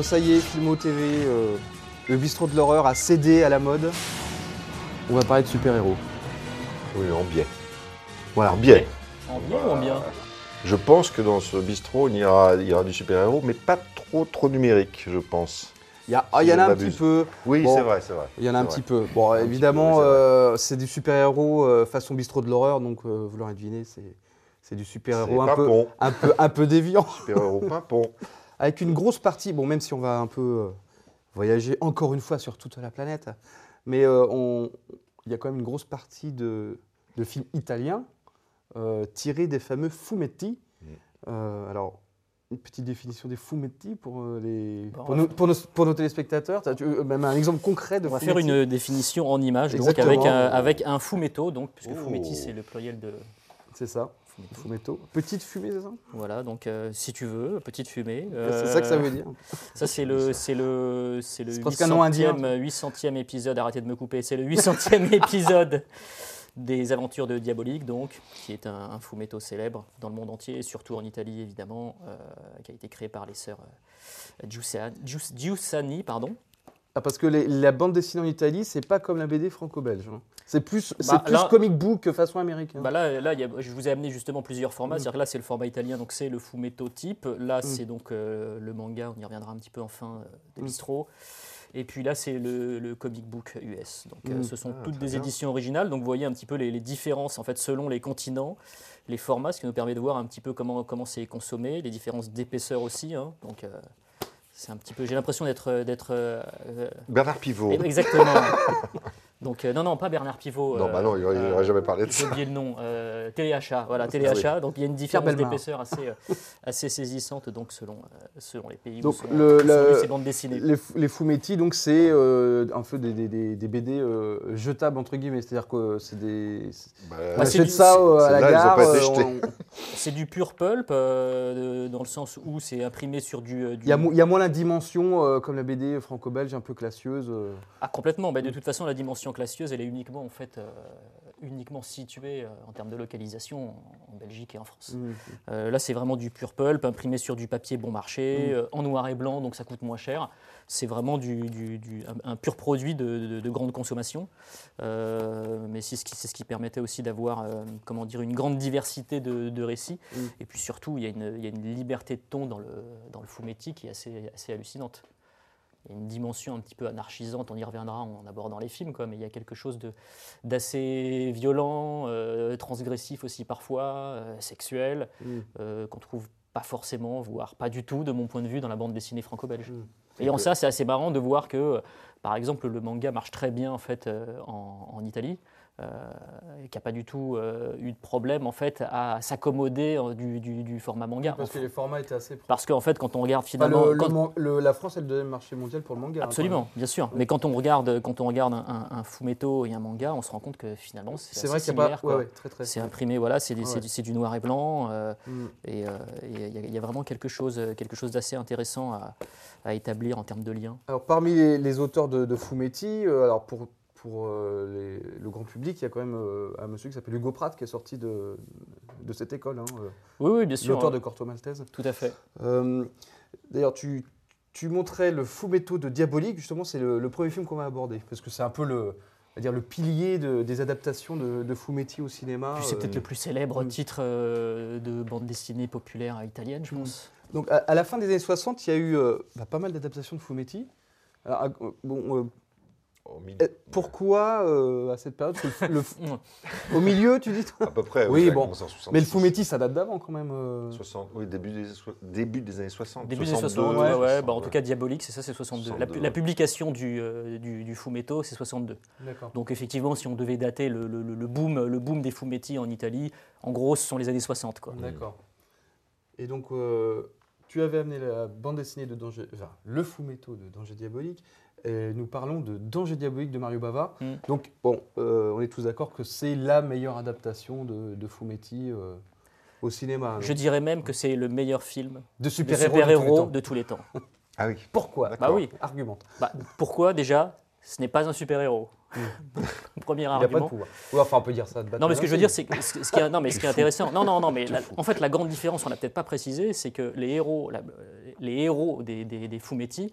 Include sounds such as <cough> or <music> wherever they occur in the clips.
Bon, ça y est, Filmo TV, euh, le bistrot de l'horreur a cédé à la mode. On va parler de super-héros. Oui, en bien. Voilà. En bien. En bien ou en bien Je pense que dans ce bistrot, il y aura, il y aura du super-héros, mais pas trop trop numérique, je pense. Il y, a- ah, il y en a un petit peu. Oui, Bon, c'est vrai, c'est vrai. Il y en a un petit vrai. peu. Bon, Un évidemment, c'est euh, c'est du super-héros euh, façon bistrot de l'horreur, donc euh, vous l'aurez deviné, c'est c'est du super-héros un peu, un, peu, un peu déviant. Super-héros pimpon. <laughs> Avec une grosse partie, bon, même si on va un peu euh, voyager encore une fois sur toute la planète, mais euh, il y a quand même une grosse partie de, de films italiens euh, tirés des fameux fumetti. Mm. Euh, alors, une petite définition des fumetti pour, euh, les, Bon, pour, nos, pour, nos, pour nos téléspectateurs. Tu- même un exemple concret de On va faire une définition en image, donc Exactement. avec un, avec un fumetto, donc, puisque Oh. fumetti c'est le pluriel de C'est ça, fumetto. fumetto. Petite fumée, c'est ça? Voilà, donc euh, si tu veux, petite fumée. <laughs> C'est ça que ça Euh, veut dire. Ça, c'est le, <laughs> c'est le, c'est le C'est presque un nom indien. 800e, 800e épisode, arrêtez de me couper, c'est le 800e <laughs> épisode des aventures de Diabolique, donc, qui est un, un fumetto célèbre dans le monde entier, surtout en Italie, évidemment, euh, qui a été créé par les sœurs euh, Giussa- Gius- Giussani, pardon. Ah, parce que les- la bande dessinée en Italie, c'est pas comme la BD franco-belge. hein. C'est plus, c'est Bah, plus là- comic book façon américaine. Bah là, là il y a- je vous ai amené justement plusieurs formats. Mm. C'est-à-dire que là, c'est le format italien, donc c'est le fumetto type. Là, c'est donc euh, le manga, on y reviendra un petit peu en fin euh, de Mm. bistrot. Et puis là, c'est le, le comic book US. Donc euh, Mm. ce sont Ah, toutes très des bien. éditions originales. Donc vous voyez un petit peu les, les différences en fait selon les continents, les formats, ce qui nous permet de voir un petit peu comment comment c'est consommé, les différences d'épaisseur aussi. hein. Donc euh, c'est un petit peu. J'ai l'impression d'être d'être euh, euh, Bernard Pivot. exactement. <laughs> donc euh, non non pas Bernard Pivot. Non, euh, bah non, il n'aurait euh, jamais parlé de j'ai ça. oublié le nom, euh, téléachat, voilà, Ah téléachat. Donc il y a une différence d'épaisseur assez, euh, assez saisissante donc selon, euh, selon les pays Donc, où sont, le- sont ces bandes dessinées. Les, les fumetti, donc c'est euh, un peu des, des- des- des BD euh, jetables entre guillemets, c'est-à-dire que c'est des. Bah, Bah, c'est ça euh, à la gare. euh, on- C'est du pur pulp euh, dans le sens où c'est imprimé sur du. du- Il y, a mo- il y a moins la dimension euh, comme la BD franco-belge un peu classieuse. euh. Ah complètement. Bah, de toute façon, la dimension classieuse, elle est uniquement en fait euh, uniquement située euh, en termes de localisation en, en Belgique et en France. Mm. Euh, là, c'est vraiment du pur pulp, imprimé sur du papier bon marché, Mm. euh, en noir et blanc, donc ça coûte moins cher. C'est vraiment du, du- du- un, un pur produit de, de- de grande consommation. Mais c'est ce, qui, c'est ce qui permettait aussi d'avoir comment dire, une grande diversité de, de récits. Mm. Et puis surtout, il y, a une, il y a une liberté de ton dans le, dans le fumetti qui est assez, assez hallucinante. Il y a une dimension un petit peu anarchisante, on y reviendra en abordant les films, quoi, mais il y a quelque chose d'assez violent, euh, transgressif aussi parfois, euh, sexuel, Mm. euh, qu'on trouve pas forcément, voire pas du tout, de mon point de vue, dans la bande dessinée franco-belge. Mm. Et en ça, c'est assez marrant de voir que, euh, par exemple, le manga marche très bien en fait en, en Italie, euh, et qu'il n'y a pas du tout euh, eu de problème en fait à s'accommoder euh, du, du- du format manga. Parce que les formats étaient assez proches. Parce qu'en fait, quand on regarde finalement, le- le quand- man- le- la France est le deuxième marché mondial pour le manga. hein, Absolument, bien sûr. Mais quand on regarde, quand on regarde un, un, un fumetto et un manga, on se rend compte que finalement c'est vrai qu'il pas. Ouais, ouais, très très. C'est imprimé, voilà, c'est Ouais. du, noir et blanc, Mm. et il y, a- il y a vraiment quelque chose, quelque chose d'assez intéressant à, à établir en termes de lien. Alors, parmi les, les auteurs de, de Fumetti, alors pour, pour euh, les- le grand public, il y a quand même euh, un monsieur qui s'appelle Hugo Pratt qui est sorti de, de cette école, hein, euh, Oui, oui, bien sûr. l'auteur de Corto Maltese. Tout à fait. D'ailleurs, tu, tu montrais le Fumetto de Diabolique, justement, c'est le, le premier film qu'on va aborder, parce que c'est un peu le, va dire, le pilier de- des adaptations de, de Fumetti au cinéma. C'est peut-être euh, le plus célèbre titre euh, de bande dessinée populaire italienne, je Mm. pense. Donc, à, à la fin des années 60, il y a eu euh, bah, pas mal d'adaptations de Fumetti. Alors, bon, euh, Au milieu. eh, pourquoi euh, à cette période le- le- Mm. Au milieu, tu dis À peu près. Oui, bon. commencé en 66. Mais le Fumetti, ça date d'avant quand même. euh. 60, oui, début des, so- début des années 60. Début des 62, 60, ouais, ouais. Bah, en 60, tout cas, Diabolique, c'est ça, c'est 62. La, 62, la ouais. publication du, euh, du, du Fumetto, c'est 62. D'accord. Donc effectivement, si on devait dater le, le- le boom, le boom des fumetti en Italie, en gros, ce sont les années 60. Quoi. D'accord. Et donc, euh, tu avais amené la bande dessinée de Danger, enfin, le Fumetto de Danger Diabolique. Et nous parlons de Danger Diabolique de Mario Bava. Mm. Donc, bon, euh, on est tous d'accord que c'est la meilleure adaptation de, de Fumetti euh, au cinéma. Je donc. dirais même que c'est le meilleur film de super-héros. de tous les temps. de tous les temps. Ah oui. Pourquoi? D'accord. Bah oui. Argumente. Bah, pourquoi déjà ce n'est pas un super-héros? <laughs> Premier Il n'a pas de argument. pouvoir. Ouais, enfin, on peut dire ça de Non, mais ce que je veux dire, c'est que ce ce qui est, non, mais ce qui est <laughs> intéressant. Non, non, non, mais la- en fait, la grande différence, on l'a peut-être pas précisé, c'est que les héros, la- les héros des, des, des fumetti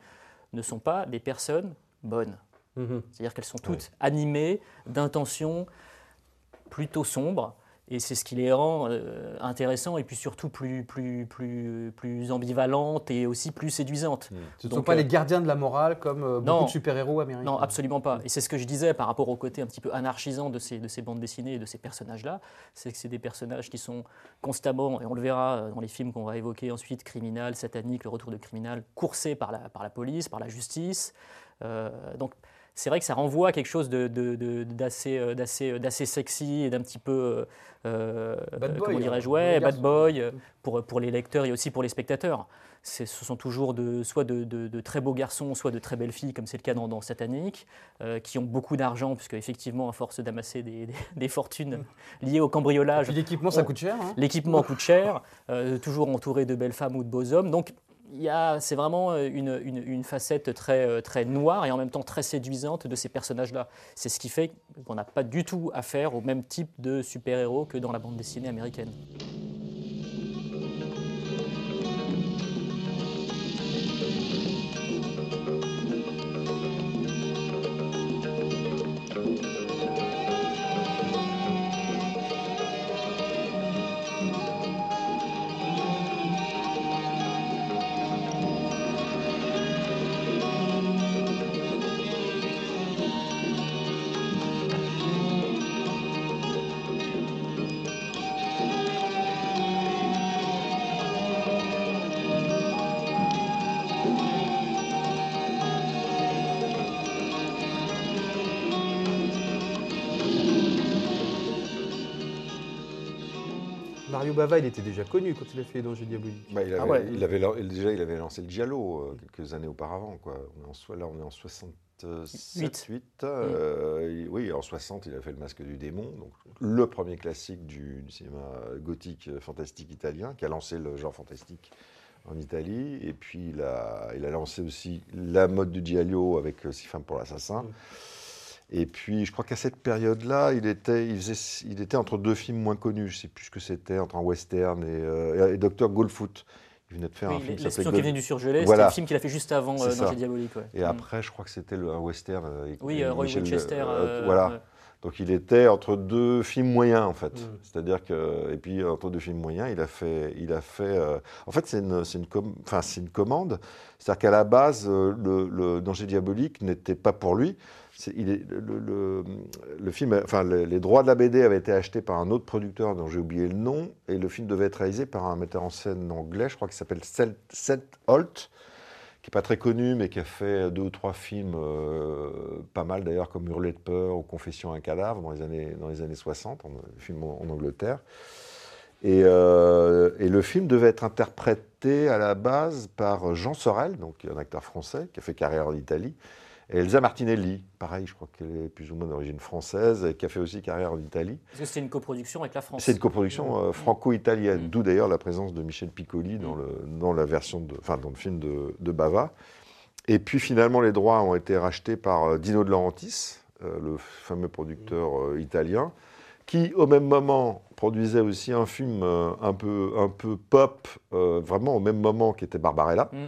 ne sont pas des personnes bonnes. Mhm. C'est-à-dire qu'elles sont toutes animées d'intentions plutôt sombres. Et c'est ce qui les rend euh, intéressants et puis surtout plus, plus, plus, plus ambivalentes et aussi plus séduisantes. Ce ne sont pas euh, les gardiens de la morale comme euh, beaucoup non. de super-héros américains. Non, absolument pas. Et c'est ce que je disais par rapport au côté un petit peu anarchisant de ces, de ces bandes dessinées et de ces personnages-là. C'est que c'est des personnages qui sont constamment, et on le verra dans les films qu'on va évoquer ensuite, criminal, satanique, le retour de criminal, coursés par la, par la police, par la justice. Euh, donc c'est vrai que ça renvoie à quelque chose de- de- de- d'assez euh, d'assez sexy et d'un petit peu, euh, Bad boy, comment hein, dirais-je, ouais, bad boy, euh, pour, pour les lecteurs et aussi pour les spectateurs. Ce sont toujours de, soit de, très beaux garçons, soit de très belles filles, comme c'est le cas dans, dans Satanic, euh, qui ont beaucoup d'argent, puisque effectivement, à force d'amasser des, des- <laughs> des fortunes <laughs> liées au cambriolage, l'équipement, ça coûte cher. hein. l'équipement coûte cher, euh, toujours entouré de belles femmes ou de beaux hommes. Donc, c'est vraiment euh, une, facette très, euh, très noire et en même temps très séduisante de ces personnages-là. C'est ce qui fait qu'on n'a pas du tout affaire au même type de super-héros que dans la bande dessinée américaine. Bava, il était déjà connu quand il a fait les Dangers Diaboliques. Bah, il avait, Ah ouais. il avait déjà, il avait lancé le Giallo euh, quelques années auparavant. Quoi. On est en, là, on est en 67, Huit. 8. euh, oui, en 60, il a fait le Masque du démon, donc le premier classique du, du cinéma gothique euh, fantastique italien, qui a lancé le genre fantastique en Italie. Et puis, il a, il a lancé aussi la mode du Giallo avec euh, Six femmes pour l'assassin. Et puis, je crois qu'à cette période-là, il était, il, faisait- il était entre deux films moins connus. Je sais plus ce que c'était, entre un western et, euh, et Dr. Goldfoot. Il venait de faire un film qui s'appelait qui venait du surgelé, Voilà. c'était le film qu'il a fait juste avant euh. Danger Diabolique. ouais. Et Mm. après, je crois que c'était un western. euh, avec Oui, euh, Roy Michel- Winchester. voilà. Donc il était entre deux films moyens en fait. Mm. C'est-à-dire que et puis entre deux films moyens, il a fait, il a fait. euh, En fait, c'est une, c'est une, com- une commande. C'est-à-dire qu'à la base, le, le Danger diabolique n'était pas pour lui. Le, film, enfin les, droits de la BD avaient été achetés par un autre producteur dont j'ai oublié le nom, et le film devait être réalisé par un metteur en scène anglais, je crois qu'il s'appelle Seth Holt, qui n'est pas très connu, mais qui a fait deux ou trois films, euh, pas mal d'ailleurs, comme Hurler de peur ou Confession à un cadavre dans les années, dans les années 60, en, film en, Angleterre. Et, euh, et le film devait être interprété à la base par Jean Sorel, donc un acteur français qui a fait carrière en Italie, Elsa Martinelli, pareil, je crois qu'elle est plus ou moins d'origine française, et qui a fait aussi carrière en Italie. Parce que c'était une coproduction avec la France. C'est une coproduction euh, franco-italienne, Mm. d'où d'ailleurs la présence de Michel Piccoli dans, Mm. le, dans la version de, enfin dans le film de, de Bava. Et puis finalement, les droits ont été rachetés par euh, Dino De Laurentiis, euh, le fameux producteur euh, italien, qui au même moment produisait aussi un film un peu un peu pop, vraiment au même moment, qui était Barbarella. Mm.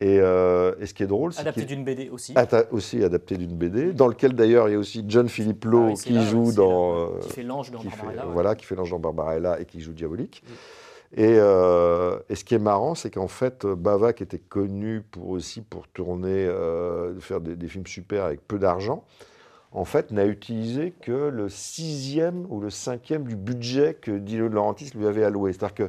Et, euh, et ce qui est drôle, c'est Adapté d'une BD aussi. Aussi adapté d'une BD, dans lequel d'ailleurs il y a aussi John Philippe Lowe Ah oui, qui là, joue dans euh, qui fait l'ange dans Barbarella, ouais. voilà, qui fait l'ange dans Barbarella et qui joue Diabolique. Et, euh, et ce qui est marrant, c'est qu'en fait, Bava, qui était connu pour aussi pour tourner, euh, faire des, des films super avec peu d'argent, en fait, n'a utilisé que le sixième ou le cinquième du budget que Dino De Laurentiis lui avait alloué. C'est-à-dire que euh,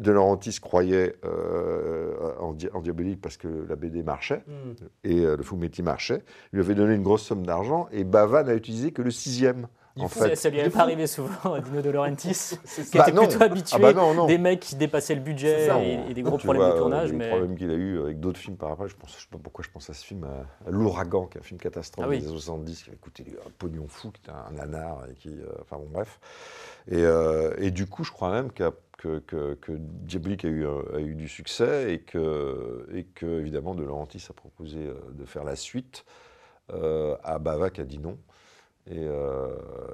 De Laurentiis croyait euh, en, Di- en Diabolique parce que la BD marchait Hmm. et euh, le Fumetti marchait. Il lui avait donné une grosse somme d'argent et Bava n'a utilisé que le sixième. En Ça, fait, ça lui fou. pas arrivé souvent à Dino De Laurentiis, <laughs> qui Bah était non. plutôt habitué Ah bah non, non. des mecs qui dépassaient le budget ça, et, et des gros Tu problèmes vois, de tournage. Les mais... problèmes qu'il a eu avec d'autres films par après, je pense, je sais pas pourquoi je pense à ce film, à, à L'Ouragan, qui est un film catastrophe Ah oui. des années 70, qui avait coûté un pognon fou, qui était un nanar, et qui, euh, enfin bon, bref. Et, euh, et du coup, je crois même qu'a- que, que, Diabolique a eu, du succès et que, évidemment, De Laurentiis a proposé euh, de faire la suite euh, à Bava qui a dit non. Et euh,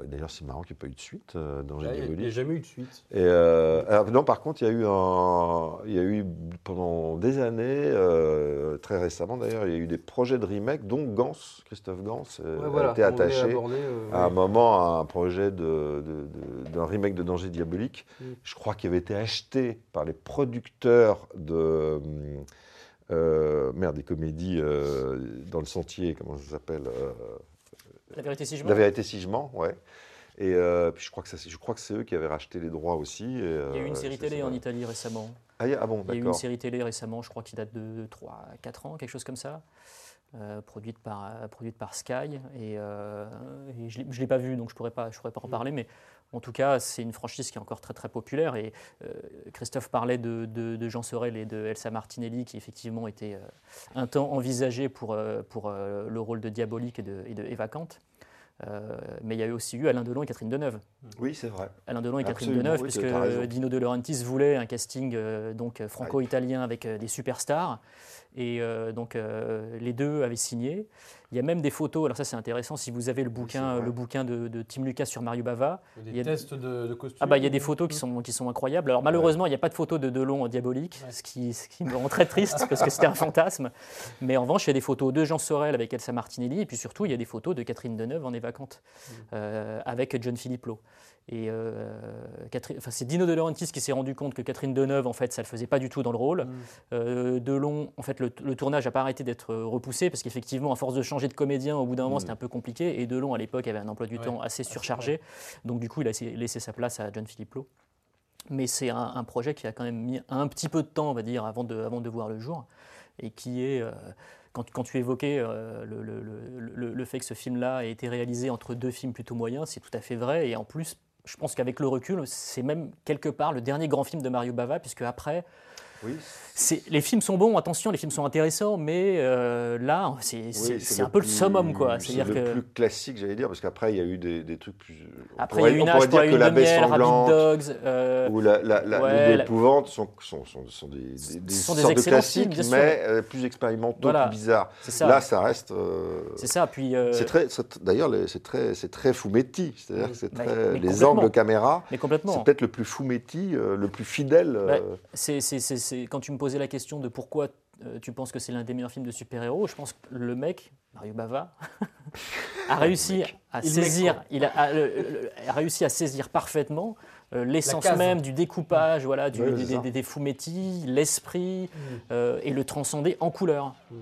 d'ailleurs, c'est marrant qu'il n'y ait pas eu de suite euh, dans Il n'y a jamais eu de suite. Et euh, alors, non, par contre, il y a eu un, il y a eu pendant des années, très récemment d'ailleurs, il y a eu des projets de remake, dont Gans, Christophe Gans, Ouais, a voilà, été on voulait attaché à un moment à un projet de- de- de- d'un remake de Danger Diabolique. Mm. Je crois qu'il avait été acheté par les producteurs de merde des comédies dans le sentier, comment ça s'appelle La vérité, si je La vérité si je mens, ouais. Et euh, puis je crois que ça, c'est- je crois que c'est eux qui avaient racheté les droits aussi. et, Il y a eu euh, une série télé ça. en Italie récemment. Ah, il y a- ah bon, Il y a eu une d'accord. série télé récemment, je crois qu'il date de 3 4 ans, quelque chose comme ça, euh, produite, par, euh, produite par Sky. Et, euh, et je ne l'ai pas vue, donc je ne pourrais pas, je pourrais pas en parler. Mais en tout cas, c'est une franchise qui est encore très très populaire. Et euh, Christophe parlait de, de- de Jean Sorel et de Elsa Martinelli, qui effectivement étaient euh, un temps envisagés pour, euh, pour le rôle de Diabolique et de, et de. Euh, mais il y a eu aussi eu Alain Delon et Catherine Deneuve. Oui, c'est vrai. Alain Delon et Catherine Deneuve, oui, puisque. Dino De Laurentiis voulait un casting donc franco-italien avec des superstars. Et donc les deux avaient signé. Il y a même des photos, alors ça c'est intéressant, si vous avez le bouquin, le bouquin de, de Tim Lucas sur Mario Bava, Il y a des tests de, de costumes. ah bah il y a des photos qui sont, qui sont incroyables. Alors malheureusement, il n'y a pas de photos de Delon en diabolique, Ouais. ce, qui, ce qui me rend très triste parce que c'était un fantasme. <laughs> Mais en revanche, il y a des photos de Jean Sorel avec Elsa Martinelli et puis surtout, il y a des photos de Catherine Deneuve en évacante euh, avec John Philippe Lowe. Et euh, enfin, c'est Dino De Laurentiis qui s'est rendu compte que Catherine Deneuve, en fait, ça ne le faisait pas du tout dans le rôle. Mm. Euh, Delon, en fait, le, le tournage n'a pas arrêté d'être euh, repoussé parce qu'effectivement, à force de changer de comédien, au bout d'un moment, Mm. c'était un peu compliqué. Et Delon, à l'époque, avait un emploi du Ouais, temps assez surchargé. Donc, du coup, il a laissé- sa place à John Philippe Lowe. Mais c'est un, un projet qui a quand même mis un petit peu de temps, on va dire, avant de, avant de voir le jour. Et qui est. euh, quand, quand tu évoquais euh, le, le- le- le- le fait que ce film-là ait été réalisé entre deux films plutôt moyens, c'est tout à fait vrai. Et en plus, je pense qu'avec le recul, c'est même quelque part le dernier grand film de Mario Bava, puisque après, Oui, les films sont bons, attention, les films sont intéressants, mais euh, là, c'est oui, un peu le summum, quoi. C'est le que plus classique, j'allais dire, parce qu'après, il y a eu des, des trucs plus. après, il y a eu une âge, dire que la baie sanglante Dogs. euh, ou la, la, la, ouais, les la- sont, sont, sont, sont des, des, sortes de classiques, films, mais euh, plus expérimentaux, Voilà. plus bizarres. Là, ça reste. euh, c'est ça. Puis, c'est très, d'ailleurs, c'est très, c'est très Fumetti, c'est-à-dire que c'est Bah, très, mais les angles de caméra. mais complètement. C'est peut-être le plus Fumetti, le plus fidèle. C'est, c'est- quand tu me posais la question de pourquoi euh, tu penses que c'est l'un des meilleurs films de super-héros, je pense que le mec, Mario Bava, <laughs> a réussi à Il saisir, il a, a- le- le- a réussi à saisir parfaitement euh, l'essence même du découpage, voilà, du- Ouais, des, des, des fumetti, l'esprit, euh, et le transcender en couleur. Parfait,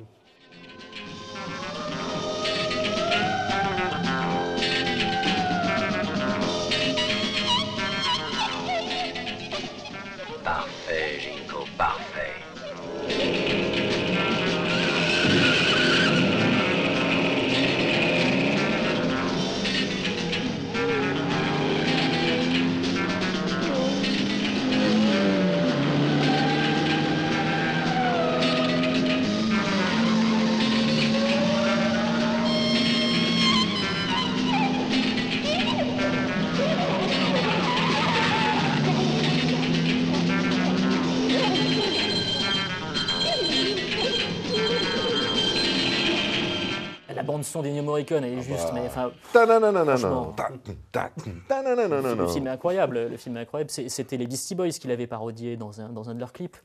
bande son d'Ennio Morricone, elle est juste, bah. mais enfin, le film est incroyable. Le film est incroyable. C'était les Beastie Boys qui l'avaient parodié dans un, dans un de leurs clips.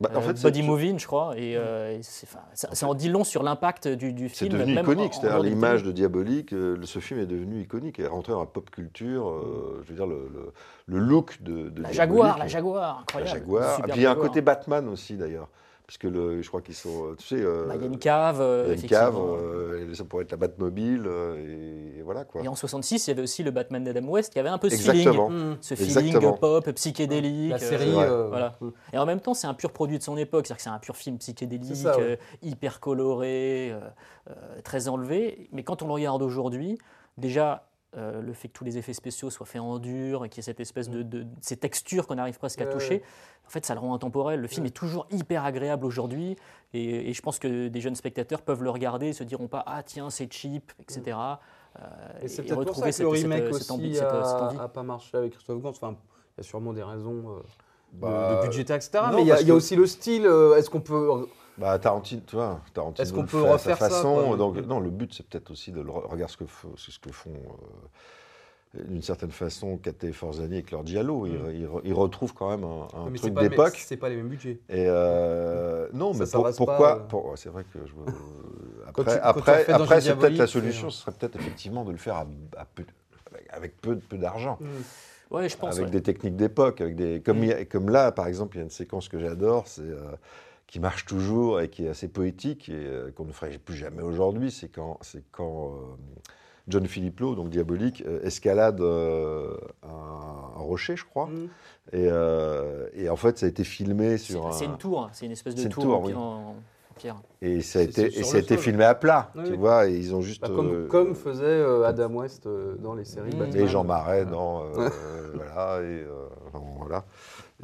Bah, Euh, Body Moving, je crois. Et, euh, et ça, en dit long sur l'impact du, du C'est film. devenu iconique, c'est-à-dire l'image de Diabolique, euh, ce film est devenu iconique, est rentré dans la pop culture, je veux dire, le, look de, La Jaguar, la Jaguar, la incroyable. Jaguar. Superbe Et puis il y a un Jaguar. côté Batman aussi d'ailleurs, puisque le, je crois qu'ils sont, euh, tu sais, euh, Bah, Il y a une cave, euh, il y a une cave, euh, et ça pourrait être la Batmobile, et, et voilà quoi. Et en 66, il y avait aussi le Batman d'Adam West qui avait un peu ce Exactement. feeling, Mmh. ce feeling Exactement. pop, psychédélique. La série. euh, Voilà. mmh. Et en même temps, c'est un pur produit de son époque, c'est-à-dire que c'est un pur film psychédélique, C'est ça, ouais. euh, hyper coloré, euh, euh, très enlevé. Mais quand on le regarde aujourd'hui, déjà, euh, le fait que tous les effets spéciaux soient faits en dur et qu'il y ait cette espèce de, de- ces textures qu'on arrive presque à Mm. Toucher, ouais. en fait, ça le rend intemporel. Le film Ouais. est toujours hyper agréable aujourd'hui, et, et je pense que des jeunes spectateurs peuvent le regarder et se diront pas ah tiens c'est cheap, etc. Euh, Et c'est peut-être pour ça retrouver que cette- le remake cette aussi cette- a, cette envie. a pas marché avec Christophe Gans. Enfin, il y a sûrement des raisons euh, de- Bah, de, budgétaire, etc. non, mais il y, a- y a aussi le style. euh, Est-ce qu'on peut Bah, Tarantino, tu vois, Tarantino Est-ce qu'on le peut fait refaire sa ça, façon. quoi donc, non, le but, c'est peut-être aussi de le re- regarder ce que, ce font, euh, d'une certaine façon, Kate et Forzani avec leur Diallo. Ils, Mm. ils re- ils retrouvent quand même un, un truc d'époque. C'est pas les mêmes budgets. Et euh, non, Ça mais pour- pourquoi euh. pour- C'est vrai que je, <laughs> euh, Quand après, tu- quand tu après, c'est peut-être la solution, ce serait peut-être effectivement de le faire à, à peu, avec peu, peu d'argent. Ouais, je pense. avec ouais. des techniques d'époque, avec des comme, Mm. il y a- comme là par exemple il y a une séquence que j'adore, c'est euh, qui marche toujours et qui est assez poétique et euh, qu'on ne ferait plus jamais aujourd'hui, c'est quand c'est quand euh, John Philippe Lowe, donc diabolique, euh, escalade euh, un, un rocher, je crois, Mm. et, euh, et en fait ça a été filmé C'est sur un, c'est une tour, c'est une espèce de C'est une tour, tour, en, oui. en- en pierre. et ça a C'est- été c'est et sur ça a le été sol. filmé à plat, Oui, tu oui. vois, et ils ont juste Bah, comme, euh, comme faisait euh, Adam West euh, dans les séries Mm. Batman. Et Jean Marais dans. euh, <laughs> voilà. Et, euh, voilà.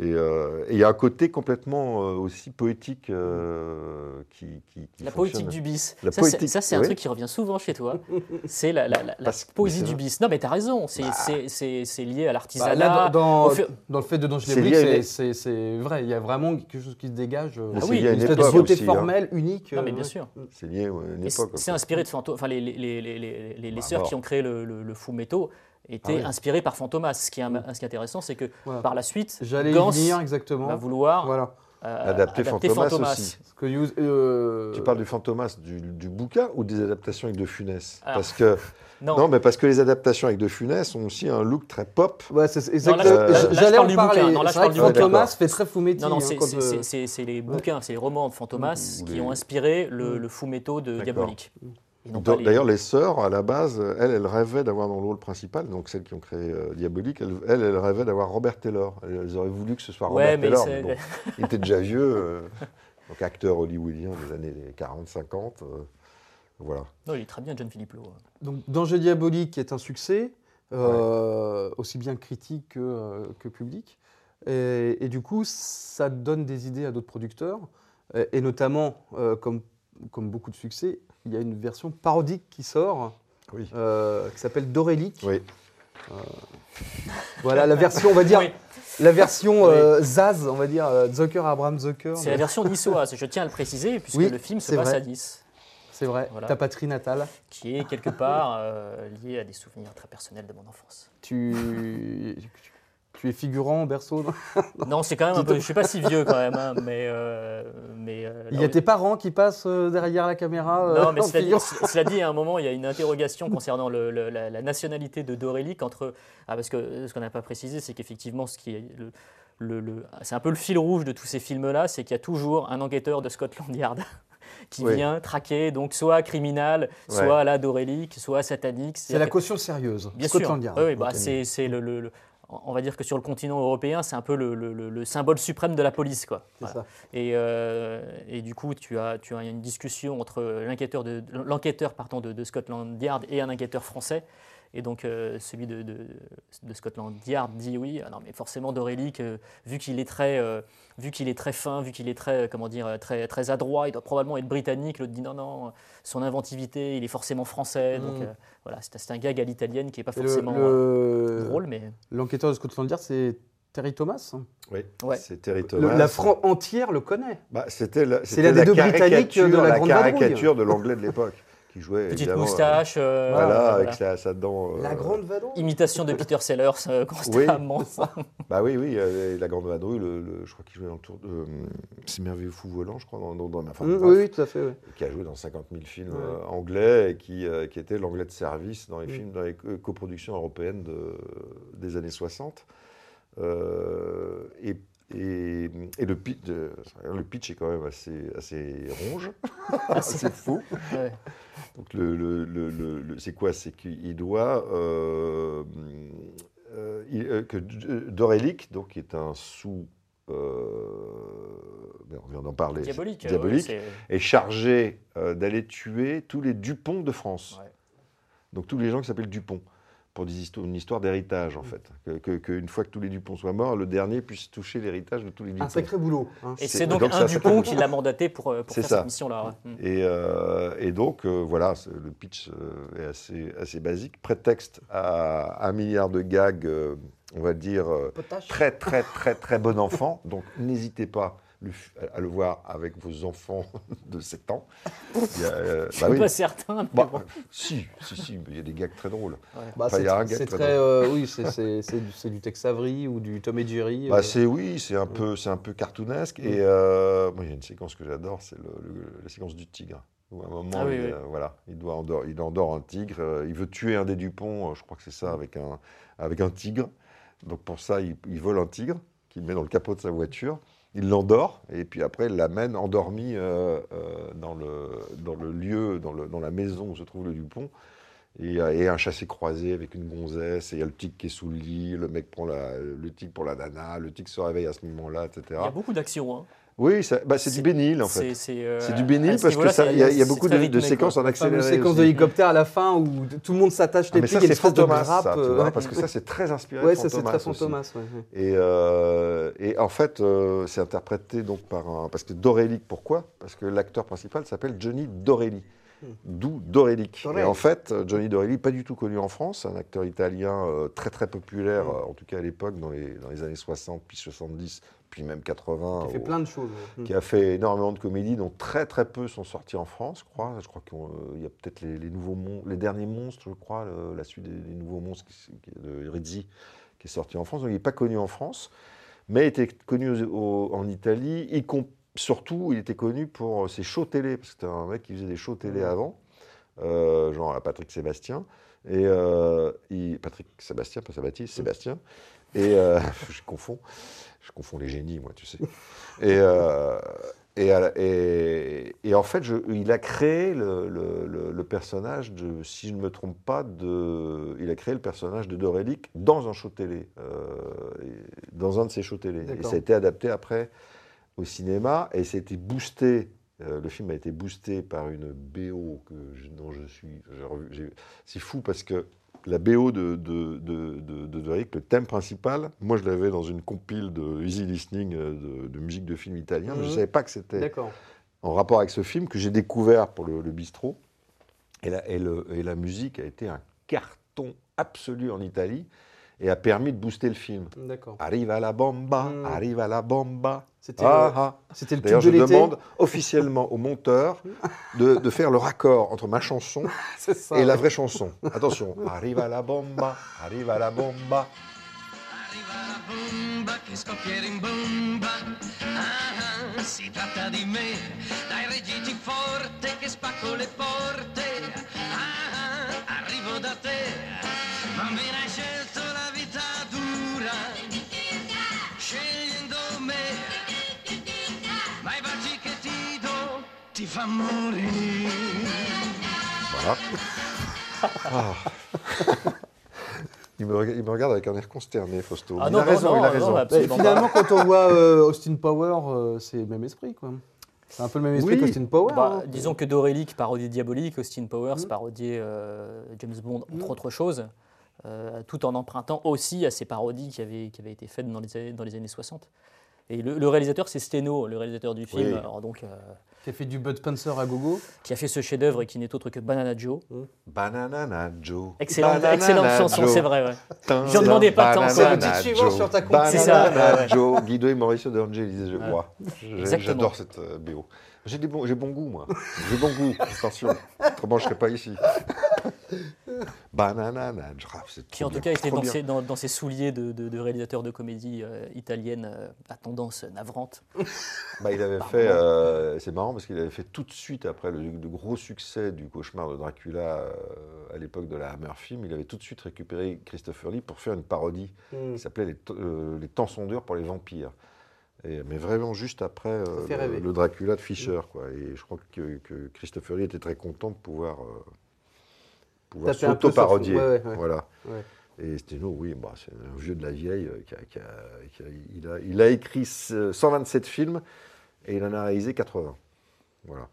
Et euh, et il y a un côté complètement euh, aussi poétique euh, qui, qui, qui La fonctionne. poétique du bis. La ça, c'est- poétique, ça, c'est un oui. truc qui revient souvent chez toi. C'est la, la- la- la poésie du bis. Non, mais t'as raison. C'est c'est- c'est- c'est lié à Bah, l'artisanat. là, dans, fait- dans le fait de lié à c'est- une- c'est c'est vrai. Il y a vraiment quelque chose qui se dégage. euh, Ah c'est oui, lié à une espèce de beauté hein. formelle, unique. Non, mais euh, bien ouais. sûr. C'est lié à une époque. c'est inspiré de Fantômas. Enfin, les, les, les, les, les, les- les Bah, sœurs qui ont créé le, le, le Fumetto étaient Ah oui. inspirées par Fantomas. Ce qui est, un- ce qui est intéressant, c'est que Voilà. par la suite, Gans venir exactement. va vouloir Voilà. euh, Adapter Fantomas aussi. Parce que euh, Tu parles du Fantomas du, du bouquin ou des adaptations avec De Funès Alors, Parce que <laughs> Non, non, mais parce que les adaptations avec De Funès ont aussi un look très pop. Ouais, c'est exactement. J'allais parle en du parler. bouquin. Non, là, je C'est vrai parle que du bouquin. Fantomas fait très fumetti. Non, non, hein, c'est quand, c'est- euh, c'est- c'est- c'est les bouquins, c'est les romans de Fantomas Ou qui les- ont inspiré le, Mm. le Fumetto de. Diabolique. Les- D'ailleurs, les sœurs, à la base, elles, elles rêvaient d'avoir dans le rôle principal, donc celles qui ont créé euh, Diabolique, elles, elles, elles rêvaient d'avoir Robert Taylor. Elles, elles auraient voulu que ce soit Robert Taylor. c'est- mais bon, <laughs> il était déjà vieux, euh, donc acteur hollywoodien des années 40-50. euh, voilà. Non, il est très bien, John Philippe Lowe. Donc, Danger Diabolique est un succès, euh, aussi bien critique que, euh, que public. Et, et du coup, ça donne des idées à d'autres producteurs. Et, et notamment, euh, comme, comme beaucoup de succès, il y a une version parodique qui sort, Oui. euh, qui s'appelle Dorélique. Oui. Voilà, la version, on va dire, Oui, la version euh, Zaz, on va dire, euh, Zucker, Abraham Zucker. c'est la version niçoise, <laughs> je tiens à le préciser, puisque Oui, le film se c'est passe vrai. à Nice, C'est vrai, Voilà. ta patrie natale. qui est quelque part euh, lié à des souvenirs très personnels de mon enfance. Tu, tu es figurant au berceau. non <laughs> Non, c'est quand même un peu. Je suis pas si vieux quand même, hein, mais. euh, mais euh, Il y a tes parents qui passent euh, derrière la caméra. Non, mais cela dit, cela dit, à un moment, il y a une interrogation <laughs> concernant le- le- la, la nationalité de Dorélic entre. Ah, parce que ce qu'on n'a pas précisé, c'est qu'effectivement, ce qui est le, le- le- c'est un peu le fil rouge de tous ces films-là, c'est qu'il y a toujours un enquêteur de Scotland Yard <laughs> qui Oui. vient traquer, donc soit criminal, soit Ouais. à la Dorélic, soit satanique. C'est la caution sérieuse. Bien Scotland. Yard. Oui, bah, c'est le- le- On va dire que sur le continent européen, c'est un peu le, le- le- le symbole suprême de la police. Quoi. C'est Voilà. ça. Et, euh, et du coup, tu as, tu as une discussion entre l'enquêteur de, de Scotland Yard et un enquêteur français. Et donc, euh, celui de, de- de Scotland Yard dit oui. Ah non, mais forcément, Dorélic, euh, vu qu'il est très, euh, vu qu'il est très fin, vu qu'il est très, euh, comment dire, très, très adroit, il doit probablement être britannique. L'autre dit non, non, son inventivité, il est forcément français. Donc, Mm. euh, voilà, c'est c'est un gag à l'italienne qui n'est pas Et forcément euh, le- drôle, mais L'enquêteur de Scotland Yard, c'est Terry Thomas. Oui, Ouais. c'est Terry Le- Thomas. la France entière le connaît. Bah, c'était la, C'est l'un des la deux Britanniques de la Grande Vadrouille. caricature de l'anglais de l'époque, <laughs> qui jouait petite évidemment, moustache, euh, euh, voilà, voilà. avec sa, sa dent. euh, La Grande Vadrouille. imitation de Peter Sellers euh, <laughs> constamment. Bah oui, oui, euh, la Grande Vadrouille, le, le- je crois qu'il jouait dans le tour de. euh, C'est merveilleux fou volant, je crois, dans, dans, dans enfin, Mmh, bref, oui, oui, tout à fait. oui. qui a joué dans 50 000 films Ouais. euh, anglais et qui, euh, qui était l'anglais de service dans les films, dans les co- coproductions européennes de- des années 60. Euh, et, et, et le, pitch, de- le pitch est quand même assez, assez ronge, <laughs> assez fou. Ouais. Donc le, le- le- le- le- c'est quoi? C'est qu'il doit euh, euh, il- euh, que Dorélic, donc qui est un sous, euh, on vient d'en parler, Diabolique. diabolique ouais, est chargé d'aller tuer tous les Dupont de France. Ouais. Donc tous les gens qui s'appellent Dupont pour des histoires, une histoire d'héritage Mm. en fait. Qu'une que, qu'une fois que tous les Dupont soient morts, le dernier puisse toucher l'héritage de tous les Dupont. Un sacré boulot. hein. Et C'est- donc, donc un Dupont qui l'a mandaté pour, euh, pour C'est faire ça. cette mission-là. ouais. Mm. Et, euh, et donc, euh, voilà, le pitch euh, est assez, assez basique. Prétexte à un milliard de gags, euh, on va dire, euh, Potache. très, très, très, très bon enfant. Donc, n'hésitez pas, le à le voir avec vos enfants <laughs> de 7 ans. <laughs> Il y a, euh, Je bah suis oui. pas certain. mais Bah, bon. si, si, si, mais il y a des gags très drôles. Bah, Enfin, c'est il y a un gars c'est très très, euh, oui, c'est- c'est c'est du, c'est du Tex Avery ou du Tom et Jerry. Bah, euh. c'est oui, c'est un peu, c'est un peu cartoonesque. Et euh, moi, il y a une séquence que j'adore, c'est la séquence du tigre. Où à un moment, Ah oui, il, oui. euh, voilà, il doit endor- il endort un tigre. euh, il veut tuer un des Dupont, euh, je crois que c'est ça, avec un, avec un tigre. Donc pour ça, il, il vole un tigre qu'il met dans le capot de sa voiture. Il l'endort et puis après, il l'amène endormi euh, euh, dans, le, dans le lieu, dans, le, dans la maison où se trouve le Dupont. Et, euh, et un chassé-croisé avec une gonzesse, et il y a le tigre qui est sous le lit, le mec prend le tigre pour la nana, le tigre se réveille à ce moment-là, etc. Il y a beaucoup d'actions. Hein. Oui, bah, c'est du bénil en fait. C'est euh, du bénil ce parce que niveau-là, ça, c'est- il y a, il y a c'est beaucoup de, de rythmé, séquences quoi. en accéléré. séquence aussi. d'hélicoptère à la fin où tout le monde s'attache Ah, les mais pieds, ça a une c'est espèce de Fantomas, grappe. ça, tu euh, vois, ouais. parce que ça c'est très inspiré Ouais, de ça c'est très aussi. Fantomas. ouais. Et, euh, et en fait, euh, c'est interprété donc par un. Parce que Dorélic, pourquoi? Parce que l'acteur principal s'appelle Johnny Dorelli. D'où Dorélic. Dorelli. Et en fait, euh, Johnny Dorelli, pas du tout connu en France, un acteur italien euh, très très populaire, Mm. euh, en tout cas à l'époque, dans les, dans les années 60, puis 70, puis même 80. Qui fait au- plein de choses. qui a fait énormément de comédies, dont très très peu sont sortis en France, je crois. Je crois qu'il y a peut-être les, les nouveaux mon- les derniers monstres, je crois, le- la suite des, des nouveaux monstres qui- de Rizzi, qui est sorti en France. Donc il n'est pas connu en France, mais il était connu au- au- en Italie. Y surtout, il était connu pour ses shows télé, parce que c'était un mec qui faisait des shows télé Mhm. avant, euh, genre à Patrick Sébastien. Et euh, il- Patrick Sébastien, pas Sabatier, Sébastien. Et euh, <laughs> je confonds. Je confonds les génies, moi, tu sais. Et, euh, et, et- et en fait, je- il a créé le, le- personnage de, si je ne me trompe pas, de, il a créé le personnage de Dorélic dans un show télé, euh, dans un de ses shows télé. Et ça a été adapté après au cinéma et ça a été boosté. euh, le film a été boosté par une BO que je- dont je suis. C'est fou parce que la BO de, de, de, de, le thème principal, moi je l'avais dans une compile de easy listening euh, de, de musique de film italien, mais je ne Mhm. savais pas que c'était en rapport avec ce film que j'ai découvert pour le, le bistrot. Et la, et, le- et la musique a été un carton absolu en Italie et a permis de booster le film. D'accord. Arriva la bomba, Mm. arriva la bomba. C'était Ah, le- ah. c'était le D'ailleurs, tube je de l'été. demande officiellement au monteur de, de faire le raccord entre ma chanson <laughs> ça. et la vraie chanson. Attention, arriva la bomba, arriva la bomba. Arriva la bomba che scoppia in bomba? Ah, ah, si tratta di me. Dai reggiti forte che spacco le porte? Ti fa morire. Voilà. Ah. Il me, rega- il me regarde avec un air consterné, Fausto. Ah il non, a non, raison, non, il a raison. bah, finalement, quand on voit euh, Austin Power, euh, c'est le même esprit, quoi. C'est un peu le même esprit Oui. qu'Austin Power. Bah, hein. disons que Dorélic parodie Diabolique, Austin Powers Mm. parodiait euh, James Bond, entre Mm. autres choses, euh, tout en empruntant aussi à ces parodies qui avaient, qui avaient été faites dans les années, dans les années 60. Et le, le réalisateur, c'est Steno, le réalisateur du film, Oui. alors donc, euh, Qui a fait du Bud Spencer à gogo. qui a fait ce chef-d'œuvre et qui n'est autre que Banana Joe. Banana Joe. Excellente, Banana excellente chanson, c'est vrai. ouais. J'en demandais pas tant, Banana c'est le titre suivant sur ta compte. Banana C'est ça, ouais. Joe. Guido et Mauricio de Angelis, je Ouais. vois. J'adore cette euh, BO. J'ai des bons- j'ai bon goût, moi. J'ai bon goût, attention. Autrement, je ne serais pas ici. <laughs> Banana Qui en tout cas était dans ses, dans, dans ses souliers de, de, de réalisateur de comédie euh, italienne euh, à tendance navrante. <laughs> Bah, il avait fait, euh, c'est marrant parce qu'il avait fait tout de suite après le, le gros succès du cauchemar de Dracula euh, à l'époque de la Hammer Film, il avait tout de suite récupéré Christopher Lee pour faire une parodie Mm. qui s'appelait les, euh, temps sont durs pour les vampires. Et- mais vraiment juste après euh, le, le Dracula de Fischer. Quoi. Et je crois que, que Christopher Lee était très content de pouvoir, euh, pouvoir s'auto-parodier. ouais, ouais, ouais. Voilà. Ouais. Et Steno, oui, bah, c'est un vieux de la vieille. euh, qui a- qui a- qui a- il, a, il a écrit ce- 127 films et il en a réalisé 80. Voilà.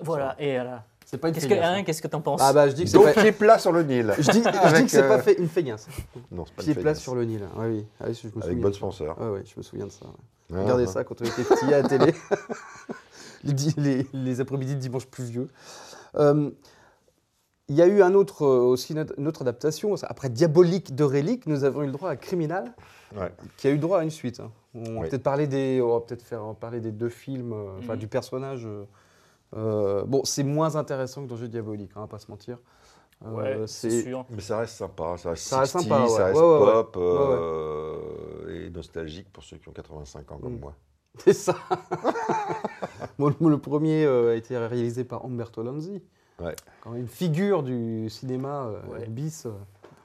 Voilà, et voilà. C'est pas une Qu'est-ce que feignasse, hein, hein. qu'est-ce que t'en penses? Ah bah je dis que c'est Donc, pas... pied plat sur le Nil. Je dis, je dis Avec, que c'est pas euh, fait une feignasse. Non, c'est pas Pied une plat sur le Nil. Ouais, oui. Ah oui, je me Avec souviens. Bud Spencer. Ouais, ouais, je me souviens de ça. ouais. Ah, Regardez ah. ça quand on était petit à la télé. <laughs> les, di- les- les après-midi de dimanche pluvieux. Euh, Il y a eu un autre, euh, aussi une, autre adaptation. Après Diabolique de Relique, nous avons eu le droit à Criminal, Ouais. qui a eu droit à une suite. hein. On va Oui. peut-être parler des, on va peut-être faire parler des deux films, euh, enfin Mhm. du personnage. euh, bon, c'est moins intéressant que dans Jeu diabolique, hein, pas se mentir. Euh, Ouais, c'est sûr. Mais ça reste sympa, ça reste, Ça reste 60, sympa, ouais. ça reste Ouais, ouais, ouais. pop euh, et nostalgique pour ceux qui ont 85 ans comme Mm. moi. <laughs> C'est ça. <laughs> Bon, le, le premier euh, a été réalisé par Umberto Lanzi. Ouais. Quand même une figure du cinéma euh, Ouais. bis.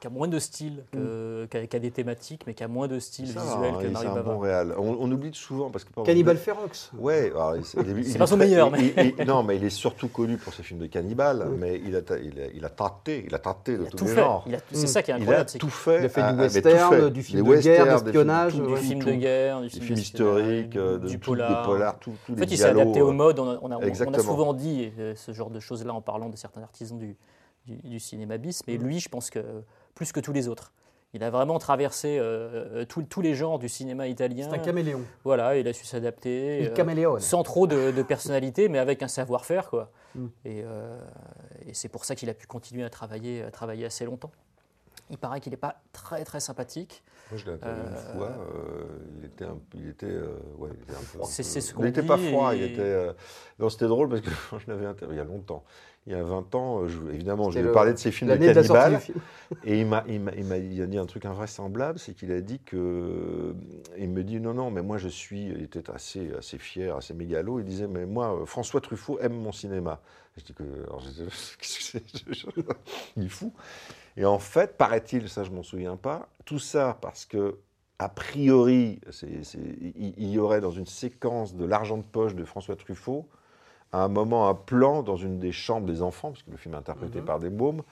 Qui a moins de style, que- qui a, qui a des thématiques, mais qui a moins de style Ça visuel que c'est un Bava. bon réal. On, on oublie souvent parce que par Cannibal Ferox. Ouais, alors, il- il est- <laughs> il est pas son meilleur, il- il- il- non, mais il est surtout connu pour ses films de cannibales, Oui. mais il a, il a, il a tâté, il a tâté de Il a tous tout les fait. genres. Il a- C'est Mm. ça qui est Il a incroyable. c'est tout fait. Il a fait ah, du mais tout western, du film de guerre, d'espionnage, du film de guerre, du film historiques, euh, du polar. tout- En fait, il s'est adapté au mode. On a, a- a souvent dit euh, ce genre de choses-là en parlant de certains artisans du, du, du cinéma bis, mais lui, je pense que plus que tous les autres. Il a vraiment traversé euh, euh, tous- les genres du cinéma italien. C'est un caméléon. Voilà, il a su s'adapter. Il euh, caméléon. sans trop de, de personnalité, mais avec un savoir-faire. quoi. Mm. Et, euh, et c'est pour ça qu'il a pu continuer à travailler, à travailler assez longtemps. Il paraît qu'il n'est pas très très sympathique. Moi, je l'ai interviewé Euh, une fois. euh, il était un, il était, euh, ouais, il était un froid. C'est- ce qu'on Il n'était pas froid. Il était. euh, Non, c'était drôle parce que <laughs> je l'avais interviewé il y a longtemps. Il y a 20 ans, euh, je- évidemment, je lui ai parlé de ses films de cannibales. <laughs> Et il m'a, il, m'a, il, m'a- il a dit un truc invraisemblable, c'est qu'il a dit que. Il me dit non, non, mais moi je suis. Il était assez, assez fier, assez mégalo. Il disait, mais moi, euh, François Truffaut aime mon cinéma. Je dis que. Alors, <laughs> qu'est-ce que c'est Il est fou. Et en fait, paraît-il, ça je m'en souviens pas, tout ça parce que. A priori, c'est- c'est- il il y aurait dans une séquence de l'argent de poche de François Truffaut, à un moment, un plan dans une des chambres des enfants, parce que le film est interprété Mhm. par des mômes,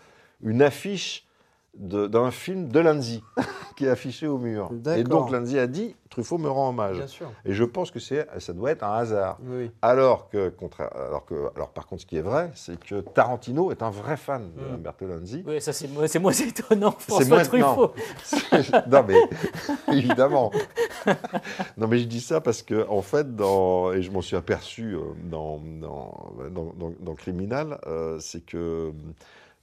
une affiche d'un film de Lanzi <laughs> qui est affiché au mur. Et donc Lanzi a dit Truffaut me rend hommage. Bien sûr. Et je pense que c'est, ça doit être un hasard. Oui. Alors que, contra- alors que, alors par contre, ce qui est vrai, c'est que Tarantino est un vrai fan de Mm. Umberto Lanzi. Oui, ça c'est moins, c'est moins <laughs> étonnant. François Truffaut. <laughs> non mais évidemment. non mais je dis ça parce que en fait, dans, et je m'en suis aperçu euh, dans, dans, dans, dans- dans Criminal, euh, c'est que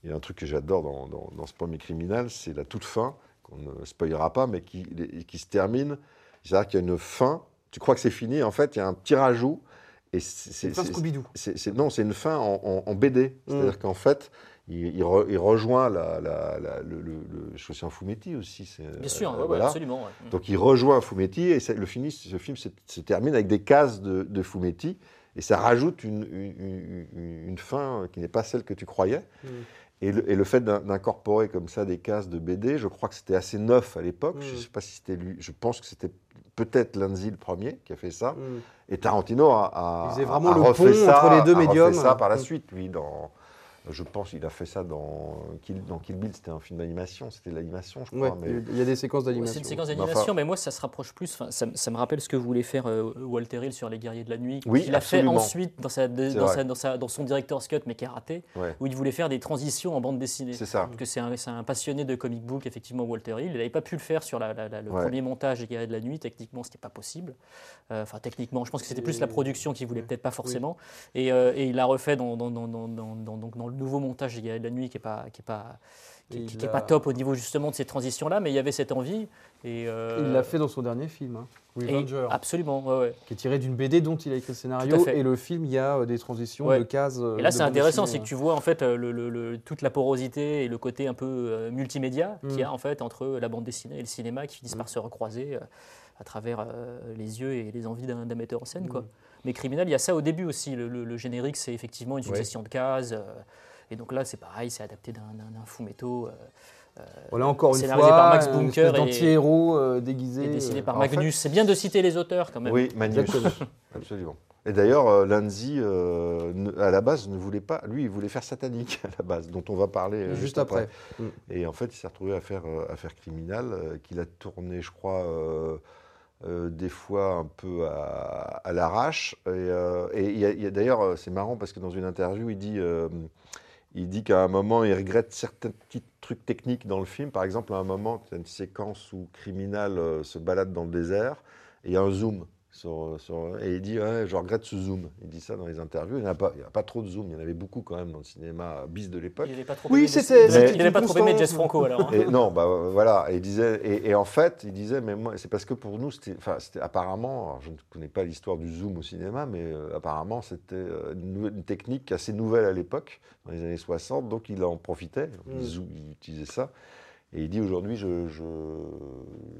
il y a un truc que j'adore dans, dans- dans ce premier Criminal, c'est la toute fin qu'on ne spoilera pas, mais qui, qui se termine. C'est-à-dire qu'il y a une fin. Tu crois que c'est fini, en fait, il y a un petit rajout. Et c'est, C'est non, c'est une fin en, en- en BD. C'est-à-dire Mm. qu'en fait, il, il re- il rejoint la, la- la- le, le, le- je crois que c'est un Fumetti aussi. Bien sûr, euh, ouais, ouais, voilà. absolument. ouais. Donc il rejoint Fumetti et le fini, ce film se, se termine avec des cases de, de Fumetti et ça rajoute une, une- une- une fin qui n'est pas celle que tu croyais. Mm. Et, le, et le fait d'in- d'incorporer comme ça des cases de BD, je crois que c'était assez neuf à l'époque. Je Mm. ne sais pas si c'était lui. Je pense que c'était peut-être Lanzi le premier qui a fait ça. Mm. Et Tarantino a, a- Il faisait vraiment a le refait pont ça, entre les deux médiums. ça par la Mm. suite, lui, dans. Je pense qu'il a fait ça dans Kill, dans Kill Bill, c'était un film d'animation, c'était de l'animation, je crois. Ouais, mais... il y a des séquences d'animation. c'est une séquence Mais d'animation, enfin- mais moi ça se rapproche plus. enfin, Ça, me- ça me rappelle ce que voulait faire euh, Walter Hill sur Les Guerriers de la Nuit, Oui, qu'il a fait ensuite dans, sa, de- C'est dans, vrai. sa- dans, sa- dans son director's cut, mais qui est raté, Ouais. où il voulait faire des transitions en bande dessinée. C'est ça. Parce que c'est un, passionné de comic book, effectivement, Walter Hill. Il n'avait pas pu le faire sur la- la- la- le Ouais. premier montage des Guerriers de la Nuit. Techniquement, c'était pas possible. Euh, Enfin, techniquement, je pense que c'était plus la production qui voulait peut-être pas forcément. Et, euh, et il l'a refait dans, dans, dans, dans, dans- dans- donc dans le nouveau montage Guerriers de la Nuit, qui est pas, qui est pas, qui, Et qui- il qui est a- pas top au niveau justement de ces transitions-là, mais il y avait cette envie. Et, euh, Il l'a fait dans son dernier film, hein, Revenger, absolument, ouais, ouais. qui est tiré d'une BD dont il a écrit le scénario. Et le film, il y a euh, des transitions Ouais. de cases. euh, Et là, c'est intéressant, c'est dessinée, que tu vois en fait le- le- le- toute la porosité et le côté un peu euh, multimédia qu'il y a Mm. en fait entre la bande dessinée et le cinéma qui finissent Mm. par se recroiser euh, à travers les yeux et les envies d'un metteur en scène. Quoi. Mm. Mais Criminal, il y a ça au début aussi. Le, le- le générique, c'est effectivement une Ouais. succession de cases. euh, et donc là, c'est pareil, c'est adapté d'un- d'un d'un fumetto euh, Voilà, encore une fois, par Max un Bunker d'anti-héros euh, déguisé. et dessiné euh, par en fait- Magnus. C'est bien de citer les auteurs quand même. Oui, Magnus. <laughs> Absolument. Et d'ailleurs, euh, Lanzi, euh, ne- à la base, ne voulait pas. Lui, il voulait faire satanique <laughs> à la base, dont on va parler euh, Juste après. Et en fait, il s'est retrouvé à faire, euh, à faire Criminal, euh, qu'il a tourné, je crois, euh, des fois un peu à, l'arrache. Et, euh, d'ailleurs, euh, c'est marrant parce que dans une interview, il dit, qu'à un moment, il regrette certains petits trucs techniques dans le film. Par exemple, à un moment, il y a une séquence où Criminal se balade dans le désert et il y a un zoom sur- sur- et il dit ouais, je regrette ce zoom. Il dit ça dans les interviews. Il n'y a, pas- a trop de zoom. Il y en avait beaucoup quand même dans le cinéma bis de l'époque. Il n'avait pas trop Oui, c'était- il avait une pas trop aimé. Jess Franco alors. hein. Et non, bah voilà. Et il disait, et, et en fait, il disait, mais moi, c'est parce que pour nous, c'était, apparemment, alors, je ne connais pas l'histoire du zoom au cinéma, mais euh, apparemment, c'était euh, une, une technique assez nouvelle à l'époque, dans les années 60, donc il en profitait, il, Mm. zoom- il utilisait ça. Et il dit aujourd'hui, je, je,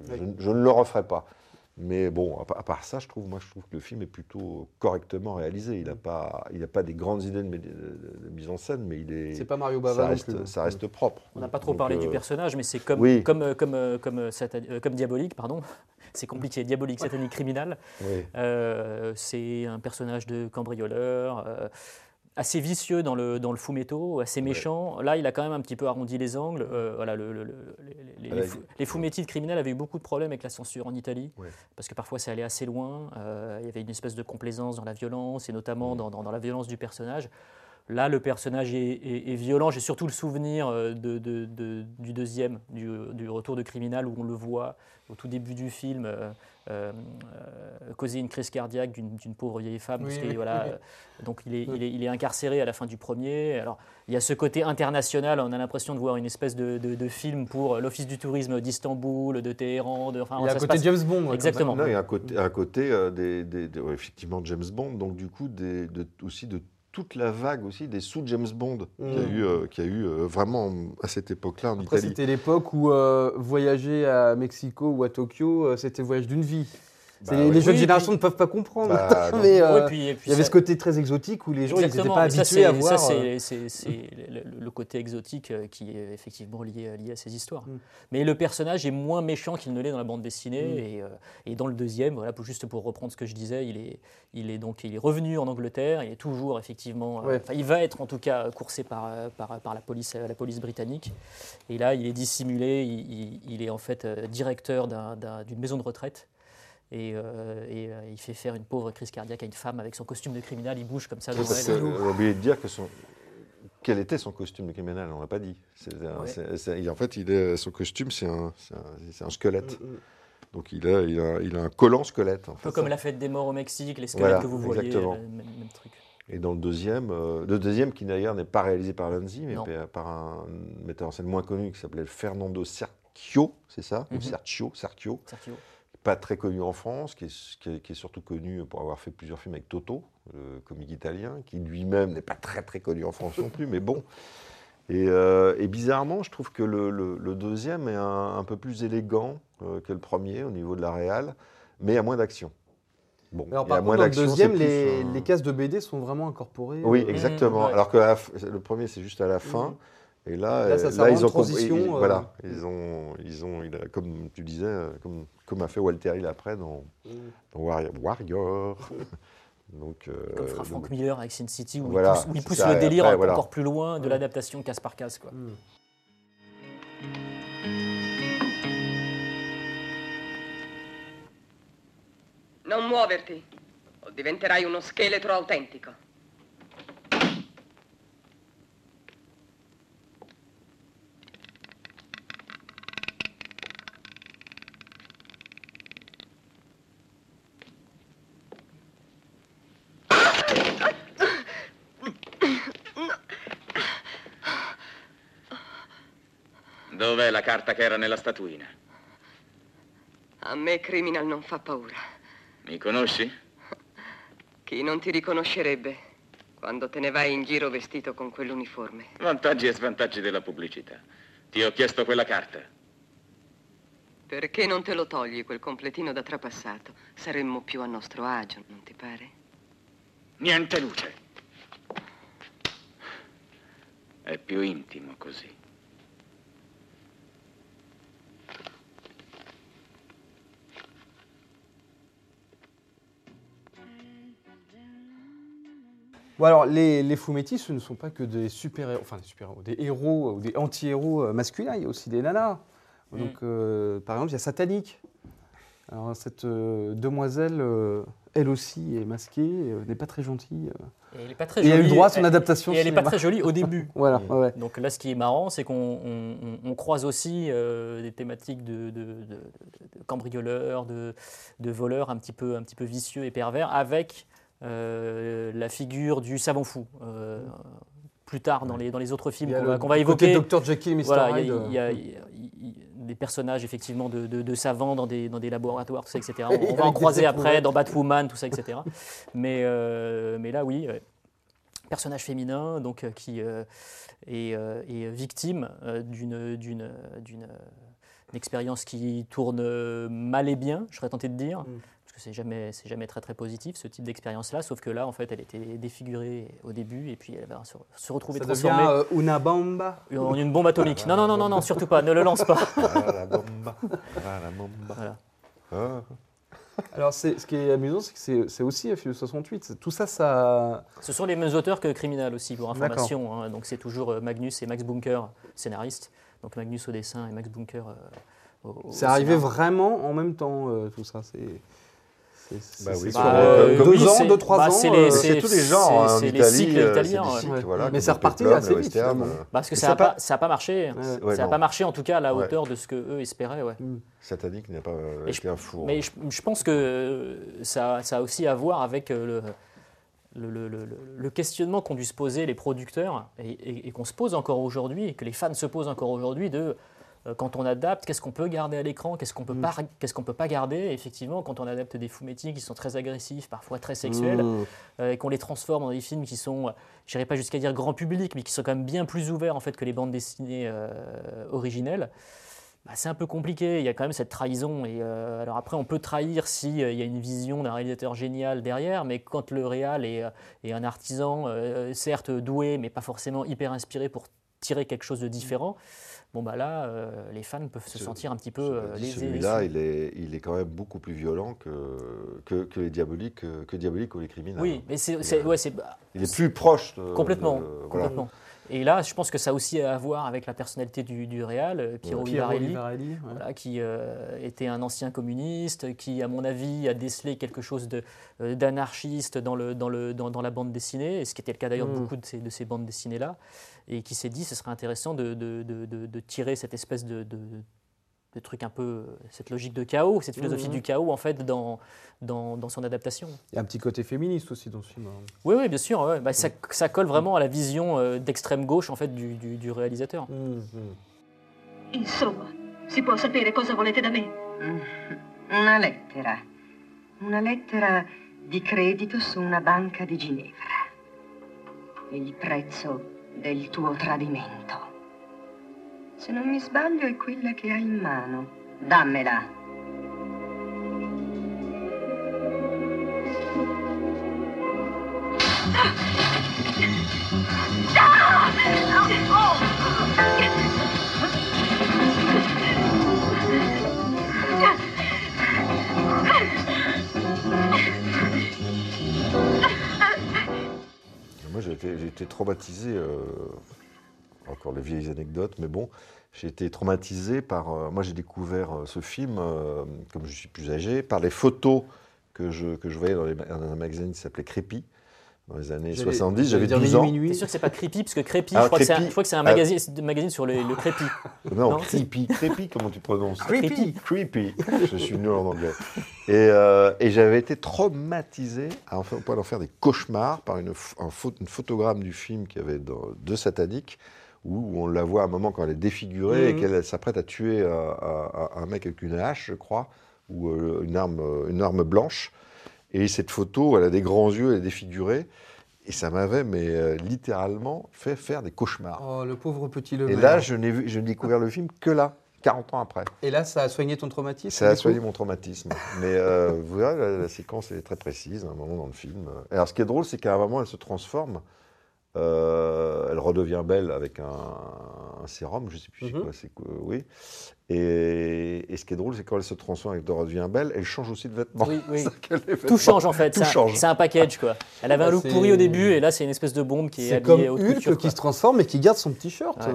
je, je ne le referai pas. Mais bon, à, part- ça, je trouve, moi, je trouve que le film est plutôt correctement réalisé. Il n'a pas, il a pas des grandes idées de, mé- de- de mise en scène, mais il est, C'est pas Mario ça Bava non reste, plus. ça reste propre. On n'a pas trop Donc, parlé du euh, personnage, mais c'est comme, oui. comme, euh, comme, euh, comme, diabolique, pardon. <laughs> C'est compliqué, diabolique, <laughs> satanique, criminel. oui. Euh, c'est un personnage de cambrioleur, euh, assez vicieux dans le, dans le fumetto, assez méchant. Là, il a quand même un petit peu arrondi les angles. Euh, voilà, le- le- le- les, les, les fumetti de criminels avaient eu beaucoup de problèmes avec la censure en Italie, Ouais. parce que parfois c'est allé assez loin. Euh, il y avait une espèce de complaisance dans la violence, et notamment dans, dans- dans la violence du personnage. Là, le personnage est, est- est violent. J'ai surtout le souvenir euh, de, de- de- du deuxième, du, du retour de criminel, où on le voit au tout début du film euh, euh, causer une crise cardiaque d'une pauvre vieille femme. Oui, parce que, oui, voilà, oui. <laughs> donc il est, il, est, il est incarcéré à la fin du premier. Alors, il y a ce côté international. On a l'impression de voir une espèce de, de- de film pour l'Office du tourisme d'Istanbul, de Téhéran. De, enfin, Il y a un côté passe- James Bond. Exactement. Non, il y a un côté, un côté euh, des, des- des- ouais, effectivement de James Bond, donc du coup des, de- aussi de toute la vague aussi des sous James Bond qu'il y a Mm. eu, euh, qu'il y a eu euh, vraiment à cette époque-là en Après, Italie. c'était l'époque où euh, voyager à Mexico ou à Tokyo, euh, c'était voyage d'une vie. Bah les, les jeunes Oui, générations puis- ne peuvent pas comprendre. Bah, <laughs> non. mais euh, Ouais, puis- et puis il y avait ça- ce côté très exotique où les gens n'étaient pas ça, habitués à voir. Ça, euh, c'est- c'est le, côté exotique euh, qui est effectivement lié, lié à ces histoires. Mm. Mais le personnage est moins méchant qu'il ne l'est dans la bande dessinée. Mm. Et, euh, et dans le deuxième, voilà, pour, juste pour reprendre ce que je disais, il est, il est, donc, il est revenu en Angleterre. Il est toujours effectivement. euh, Ouais. il va être en tout cas coursé par, euh, par, par la, police, euh, la police britannique. Et là, il est dissimulé. Il, il- il est en fait euh, directeur d'un- d'un- d'une maison de retraite. Et, euh, et, euh, il fait faire une pauvre crise cardiaque à une femme avec son costume de criminel. Il bouge comme ça Oui, devant parce elle. que, on a oublié de dire que son quel était son costume de criminel, on l'a pas dit. C'est un- Ouais. c'est- c'est- en fait, il est, son costume, c'est un, c'est un, c'est un squelette. Mm, mm. Donc il a, il, a, il a un collant squelette. En Un fait, peu comme ça. la fête des morts au Mexique, les squelettes Voilà, que vous voyez, exactement. euh, même, même truc. Et dans le deuxième, euh, le deuxième qui d'ailleurs n'est pas réalisé par Lanzi, mais Non. par- un metteur en scène moins connu qui s'appelait Fernando Sergio, c'est ça? Ou Mhm. Sergio, Sergio, Sergio. Pas très connu en France, qui est, qui est- qui est surtout connu pour avoir fait plusieurs films avec Toto, le comique italien, qui lui-même n'est pas très très connu en France non plus, mais bon. Et, euh, et bizarrement, je trouve que le, le- le deuxième est un, un peu plus élégant euh, que le premier au niveau de la réal, mais il y a moins d'action. Bon, Alors, par moins contre, dans le deuxième, les, un- les cases de BD sont vraiment incorporées. oui, euh, exactement. ouais. Alors que la le premier, c'est juste à la fin. Et là, Là, ça ils ont transition, ils-. Voilà, ils ont, ils ont, il a- comme tu disais, comme, comme a fait Walter Hill après dans, Mm. dans Warrior. Warrior. <laughs> donc, euh, Comme fera donc- Frank Miller avec Sin City, où Voilà, il pousse, où il pousse ça, le délire après, encore voilà. plus loin de Ouais. l'adaptation case par case. Quoi. Mm. Non muoverti, o diventerai uno scheletro autentico. Dov'è la carta che era nella statuina? A me Criminal non fa paura. Mi conosci? Chi non ti riconoscerebbe quando te ne vai in giro vestito con quell'uniforme? Vantaggi e svantaggi della pubblicità. Ti ho chiesto quella carta. Perché non te lo togli quel completino da trapassato? Saremmo più a nostro agio, non ti pare? Niente luce. È più intimo così. Bon, alors, les, les fumettis, ce ne sont pas que des super-héros, enfin des super-héros, des héros ou des anti-héros euh, masculins, il y a aussi des nanas. Donc, euh, par exemple, il y a Satanique. Alors, cette euh, demoiselle, euh, elle aussi, est masquée, euh, n'est pas très gentille. euh. Et elle est pas très Et il a eu jolie. droit à son Elle- adaptation Et elle n'est pas très jolie au début. <laughs> Voilà, Mm. ouais, ouais. Donc là, ce qui est marrant, c'est qu'on on- on- on croise aussi euh, des thématiques de, de- de- de- de cambrioleurs, de, voleurs un petit, peu, un petit peu vicieux et pervers, avec euh, la figure du savant fou. euh, plus tard, dans les, dans les autres films qu'on va, côté évoquer, Dr Jekyll Mr voilà, il Hyde. y a- euh, des personnages effectivement de, de- de savants dans des, dans des laboratoires, tout ça, etc. <laughs> On, va en croiser après dans Batwoman, tout ça, etc. <laughs> mais, euh, mais là, oui, ouais. personnage féminin donc, euh, qui euh, est, euh, est victime euh, d'une d'une- d'une, euh, une expérience qui tourne euh, mal et bien, je serais tenté de dire. Mm. Que c'est jamais, c'est jamais très très positif ce type d'expérience-là, sauf que là, en fait, elle était défigurée au début et puis elle va se, se retrouver Ça transformée devient euh, Una Bamba. en une bombe atomique. Non, non, non, non, non, surtout pas, ne le lance pas. Ah, la bomba. Ah, la bomba. Voilà. Ah. Alors, c'est- ce qui est amusant, c'est que c'est- c'est aussi un film de 68. C'est- Tout ça, ça. Ce sont les mêmes auteurs que Criminal aussi, pour information. hein. Donc c'est toujours euh, Magnus et Max Bunker, scénaristes. Donc Magnus au dessin et Max Bunker euh, au, au C'est arrivé vraiment en même temps, euh, tout ça. C'est. Bah oui, sur, euh, deux oui, ans, c'est- deux, trois bah, ans. c'est euh, les- C'est tous les genres hein, c'est- c'est les cycles euh, italiens, cycles, Ouais. voilà, Mais c'est reparti assez vite, western, euh, Parce que ça n'a pas- marché. Ouais. Ouais, ça n'a pas marché en tout cas à la Ouais. hauteur de ce que eux espéraient. ouais. Satanique n'a pas euh, Et je- été un four. Mais je, je pense que ça, ça a aussi à voir avec le, le, le- le- le questionnement qu'ont dû se poser les producteurs et, et- et qu'on se pose encore aujourd'hui, et que les fans se posent encore aujourd'hui de euh, quand on adapte, qu'est-ce qu'on peut garder à l'écran, qu'est-ce qu'on peut, qu'est-ce qu'on peut pas garder? Et effectivement, quand on adapte des fumetti qui sont très agressifs, parfois très sexuels, Mmh. euh, et qu'on les transforme dans des films qui sont, je n'irai pas jusqu'à dire grand public, mais qui sont quand même bien plus ouverts en fait que les bandes dessinées euh, originelles. bah, c'est un peu compliqué. Il y a quand même cette trahison. Et euh, alors après, on peut trahir si euh, il y a une vision d'un réalisateur génial derrière, mais quand le réal est, euh, est un artisan, euh, certes doué, mais pas forcément hyper inspiré pour tirer quelque chose de différent. Bon bah là, euh, les fans peuvent se sentir un petit peu euh, lésés. Celui-là, il est, il est quand même beaucoup plus violent que, que, que les diaboliques, que, que diabolique ou les criminels. Oui, mais c'est, c'est- ouais, c'est bah, Il est plus proche de, complètement, de- voilà. Et là, je pense que ça a aussi à voir avec la personnalité du, du euh, Piero Piero Vivarelli. Vivarelli, ouais. voilà, qui euh, était un ancien communiste, qui, à mon avis, a décelé quelque chose euh, d'anarchiste dans, le, dans, le, dans, dans la bande dessinée, et ce qui était le cas d'ailleurs de Mm. beaucoup de ces, de ces bandes dessinées-là, et qui s'est dit ce serait intéressant de tirer cette espèce de, de, de truc un peu, euh, cette logique de chaos, cette philosophie Mhm. du chaos, en fait, dans, dans, dans son adaptation. Il y a un petit côté féministe aussi dans ce film. hein. Oui, oui, bien sûr, ouais. Bah, ça, ça colle vraiment à la vision euh, d'extrême gauche, en fait, du, du, du réalisateur. Mmh, Insomma, si può sapere cosa volete da me? Una lettera. Una lettera di credito su una banca di Ginevra. Il prezzo del tuo tradimento. Se non mi sbaglio è quella che hai in mano. Dammela. Moi, j'ai été, traumatisé, euh, encore les vieilles anecdotes, mais bon, j'ai été traumatisé par. euh, moi, j'ai découvert euh, ce film, euh, comme je suis plus âgé, par les photos que je, que je voyais dans, les ma- dans un magazine qui s'appelait Crépi, dans les années J'allais- 70. j'allais J'avais dire 12 ans. C'est sûr que c'est pas Creepy, parce que Creepy, Ah, je, crois que c'est un, Creepy. je crois que c'est un magazine, magazine sur le, le Creepy. <laughs> Non, Non, creepy. Creepy, comment tu prononces Creepy. Creepy. Je suis nul en anglais. Et, euh, et j'avais été traumatisé à en faire- au point d'en faire des cauchemars par une, un une photogramme du film qui avait dans, de satanique, où, on la voit à un moment quand elle est défigurée et Mhm. qu'elle s'apprête à tuer euh, un, mec avec une hache, je crois, ou euh, une, arme, euh, une arme blanche. Et cette photo, elle a des grands yeux, elle est défigurée. Et ça m'avait, mais euh, littéralement, fait faire des cauchemars. Oh, le pauvre petit Et Lemaire. là, je n'ai vu- je n'ai découvert le film que là, 40 ans après. Et là, ça a soigné ton traumatisme Ça a soigné mon traumatisme. Mais euh, vous voyez, la, la séquence elle est très précise à un moment dans le film. Et alors, ce qui est drôle, c'est qu'à un moment, elle se transforme. Euh, elle redevient belle avec un, un sérum, je ne sais plus c'est Mhm. quoi, c'est quoi, oui. Et, et ce qui est drôle, c'est quand elle se transforme et qu'elle redevient belle, elle change aussi de vêtements. Oui, <laughs> est Tout change en fait. C'est un- change. C'est un package quoi. Elle avait un look pourri au début et là c'est une espèce de bombe qui est C'est comme habillée haute Hulk couture. qui quoi. se transforme et qui garde son petit shirt. Ouais.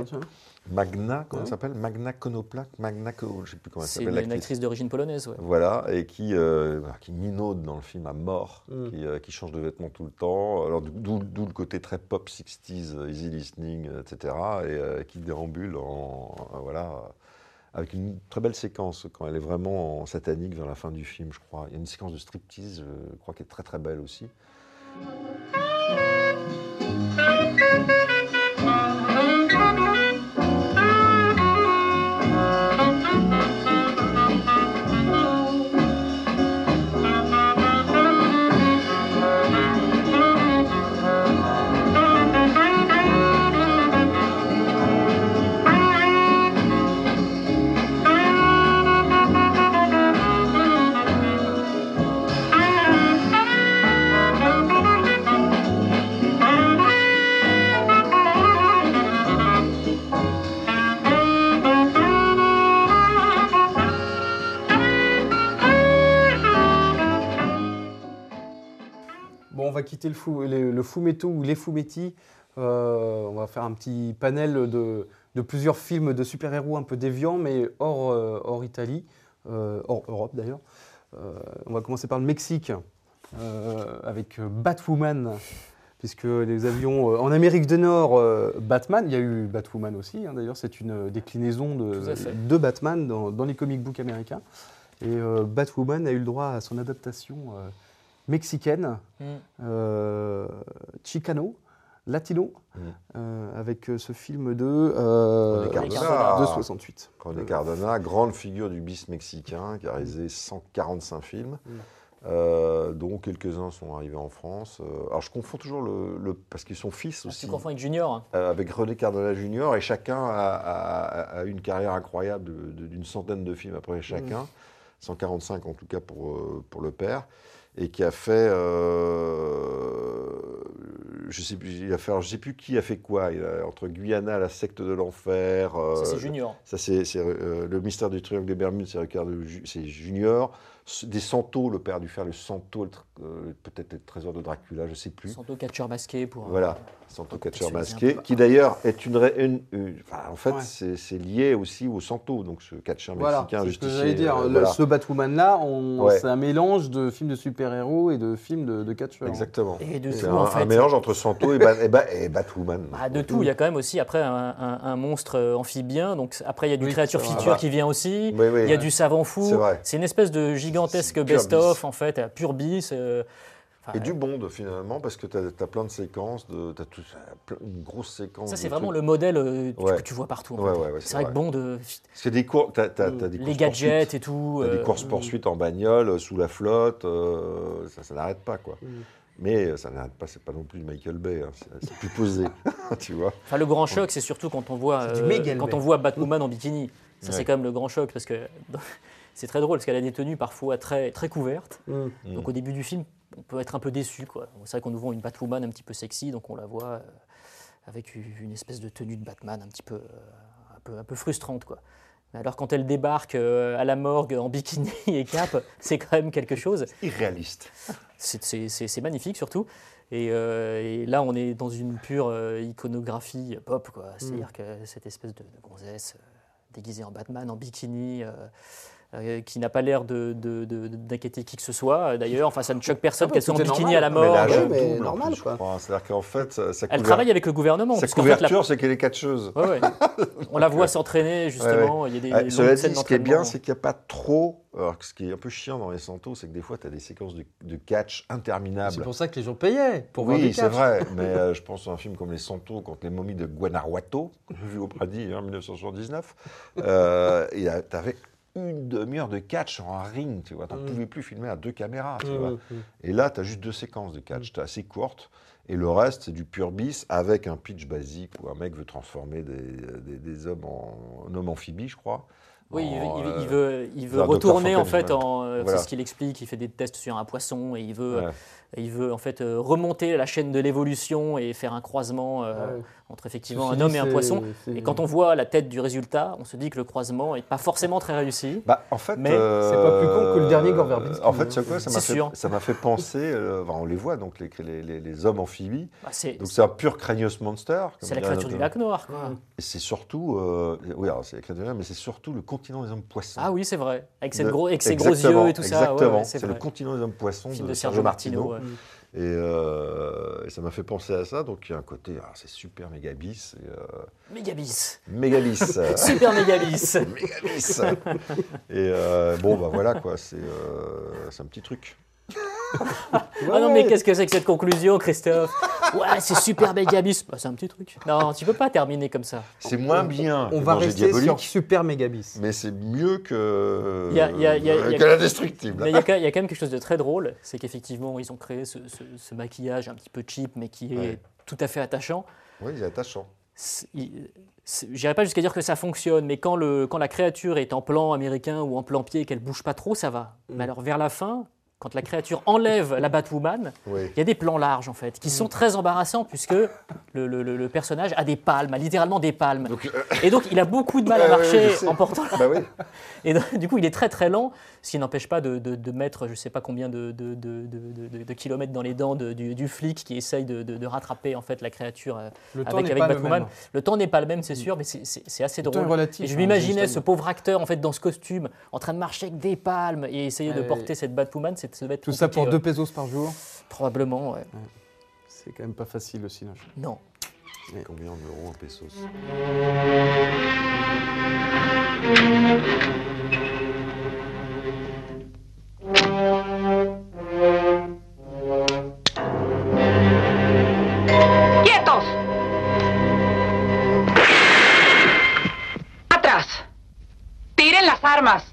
Magna, comment elle s'appelle? Magna Konoplak Magna, je ne sais plus comment elle C'est s'appelle une, une actrice d'origine polonaise, ouais. Voilà, et qui, euh, qui minaude dans le film à mort, Mm. qui, euh, qui change de vêtements tout le temps. Alors, d'où le côté très pop 60s, euh, easy listening, etc. Et euh, qui déambule en, voilà, avec une très belle séquence quand elle est vraiment en satanique vers la fin du film, je crois. Il y a une séquence de striptease, je crois, qui est très très belle aussi. Le, fou, le fumetto ou les fumetti. Euh, on va faire un petit panel de, de plusieurs films de super-héros un peu déviants, mais hors, euh, hors Italie, euh, hors Europe d'ailleurs. On va commencer par le Mexique avec Batwoman, puisque nous avions en Amérique du Nord Batman. Il y a eu Batwoman aussi, hein, d'ailleurs, c'est une déclinaison de, Batman dans, dans les comic books américains. Et Batwoman a eu le droit à son adaptation mexicaine. Mm. Euh, Chicano, Latino, Mm. euh, avec euh, ce film de, euh, René Cardona. de 68. René Cardona, grande figure du bis mexicain, qui a réalisé 145 films, euh, dont quelques-uns sont arrivés en France. Euh, alors je confonds toujours le, le- parce qu'ils sont fils Ah, aussi, tu confonds avec Junior. hein. euh, avec René Cardona Junior, et chacun a, a- a une carrière incroyable d'une centaine de films après chacun, 145 en tout cas pour, pour le père, et qui a fait, euh, je sais plus, il a fait, alors, je sais plus qui a fait quoi, il a- entre Guyana, la secte de l'enfer. euh, Ça, c'est Junior. ça, c'est euh, le mystère du triangle des Bermudes, c'est Ricardo c'est Junior. Des Santos, le père dû faire le Santo, peut-être le trésor de Dracula, je sais plus. Santo catcheur masqué pour. Voilà, Santo pour Catcher contextualiser un masqué, qui d'ailleurs est une, ré- une- une- enfin, en fait, Ouais. c'est lié aussi au Santo, donc ce catcheur Voilà, mexicain c'est ce que justicier. j'allais dire. euh, voilà. Ce Batwoman-là, Ouais. c'est un mélange de films de super-héros et de films de, de catcheurs. Exactement. Et de C'est tout, un, en fait. un mélange entre Santo et, Ba- et, Ba- et Batwoman. Ah, de tout, il y a quand même aussi après un, un- un monstre euh, amphibien, donc après il y a du Oui, créature feature Ah qui vient aussi, Oui, oui. il y a du savant fou, C'est vrai. c'est une espèce de gigantesque best-of bis. en fait, à pur bis. euh, enfin, Et du Bond finalement, parce que tu as, plein de séquences, de, as tout, une grosse séquence. ça c'est vraiment trucs. le modèle euh, tu- Ouais. que tu vois partout. en Ouais, fait. ouais, ouais, c'est c'est vrai, vrai. que Bond, euh, que des cours, des les gadgets et tout. Des euh, courses-poursuites en bagnole, euh, sous la flotte, euh, ça, ça n'arrête pas, quoi. Mm. Mais euh, ça n'arrête pas, c'est pas non plus Michael Bay, hein, c'est, c'est plus posé, <laughs> tu vois. Enfin, le grand choc, c'est surtout quand on voit, C'est euh, quand on voit Batwoman en bikini. Ça, Ouais. c'est quand même le grand choc parce que <laughs> c'est très drôle parce qu'elle a des tenues parfois très, très couvertes. Mm. Mm. Donc au début du film, on peut être un peu déçu. quoi. C'est vrai qu'on nous vend une Batwoman un petit peu sexy, donc on la voit euh, avec une espèce de tenue de Batman un petit peu, euh, un peu, un peu frustrante. Quoi. Mais alors quand elle débarque euh, à la morgue en bikini <laughs> et cap, c'est quand même quelque chose. Irréaliste. C'est- magnifique surtout. Et, euh, et là, on est dans une pure euh, iconographie pop. quoi. C'est-à-dire que cette espèce de, de gonzesse euh, déguisée en Batman, en bikini, euh, qui n'a pas l'air de- de- de- d'inquiéter qui que ce soit. D'ailleurs, enfin, ça ne choque personne Ah bah, qu'elle soit en bikini normal. à la mort. mais normal, quoi. crois. C'est-à-dire qu'en fait, Elle travaille avec le gouvernement. sa couverture, c'est qu'elle est catcheuse. Ouais, ouais. <laughs> On la voit s'entraîner, justement. Il y a des dit, ce qui est bien, c'est qu'il n'y a pas trop. Alors, ce qui est un peu chiant dans les Santos, c'est que des fois, tu as des séquences de, de catch C'est interminables. pour ça que les gens payaient pour voir Oui, c'est vrai, mais <laughs> euh, je pense à un film comme Les Santos contre les momies de Guanajuato, <laughs> vu au Pradi en 1979. Euh, et tu avais une demi-heure de catch en un ring, tu vois. Tu ne Mm. pouvais plus filmer à deux caméras, tu Mm, vois. mm. Et là, tu as juste deux séquences de catch, tu assez courtes. Et le reste, c'est du pur bis avec un pitch basique où un mec veut transformer des, des- des hommes en, en hommes amphibies, je crois. Oui, il veut, en, il veut- euh, il veut, il veut vers Dr. retourner en fait en. euh, Voilà. C'est ce qu'il explique. Il fait des tests sur un poisson et il veut, ouais. Il veut en fait euh, remonter la chaîne de l'évolution et faire un croisement euh, Ouais. entre effectivement Ceci un homme et un poisson. Et quand on voit la tête du résultat, on se dit que le croisement n'est pas forcément très réussi. Bah, en fait, Mais c'est pas plus con que le dernier Gore Verbinski, En fait, hein. ça m'a C'est fait, sûr. ça m'a fait penser. euh, enfin, on les voit donc les, les, les- les hommes amphibies. Bah, c'est Donc c'est un pur Cranios Monster. c'est la créature du lac noir. quoi. Et c'est surtout, euh, oui, c'est la créature du lac, mais c'est surtout le continent des hommes poissons. Ah oui, c'est vrai. Avec, cette gros, avec ses gros yeux et tout ça. Exactement. ouais, c'est c'est le continent des hommes poissons de, Sergio Martino. Et, euh, et ça m'a fait penser à ça. Donc il y a un côté, alors, c'est super méga bis. et, euh, Mégabis. méga bis. <laughs> Super mégabis. <laughs> méga bis. Et euh, bon, bah voilà quoi, c'est c'est un petit truc. <laughs> Ah non, mais qu'est-ce que c'est que cette conclusion, Christophe? Ouais, c'est super mégabis. Bah, c'est un petit truc. Non, tu peux pas terminer comme ça. C'est moins bien On que va rester sur Super Mégabis. mais c'est mieux que, Il y a- y a- il y a- il y a- que l'indestructible. Mais il y, a quand il y a quand même quelque chose de très drôle, c'est qu'effectivement, ils ont créé ce, ce- ce maquillage un petit peu cheap, mais qui est Ouais. tout à fait attachant. Oui, il est attachant. J'irai pas jusqu'à dire que ça fonctionne, mais quand, le, quand la créature est en plan américain ou en plan pied et qu'elle bouge pas trop, ça va. Mm. Mais alors vers la fin, quand la créature enlève la Batwoman, Oui. il y a des plans larges en fait, qui sont très embarrassants puisque le, le- le- le personnage a des palmes, a littéralement des palmes. Donc, euh, Et donc il a beaucoup de mal à <laughs> ouais, marcher en portant bah oui. <laughs> et donc, du coup, il est très très lent, ce qui n'empêche pas de, de- de mettre je ne sais pas combien de, de- de- de- de- de kilomètres dans les dents de- du, du flic qui essaye de, de- de rattraper en fait la créature euh, Le avec, Batwoman. Le temps n'est pas le même, c'est sûr, mais c'est- c'est c'est assez drôle. relatif, Et je hein, m'imaginais ce pauvre acteur en fait dans ce costume, en train de marcher avec des palmes et essayer de Ouais. porter cette Batwoman, c'est- ça devait être Tout ça pour compliqué, 2 ouais. pesos par jour. Probablement, ouais. C'est quand même pas facile le cinoche. Non. Combien d'euros en pesos ¡Quietos! ¡Atrás! ¡Tiren las armas!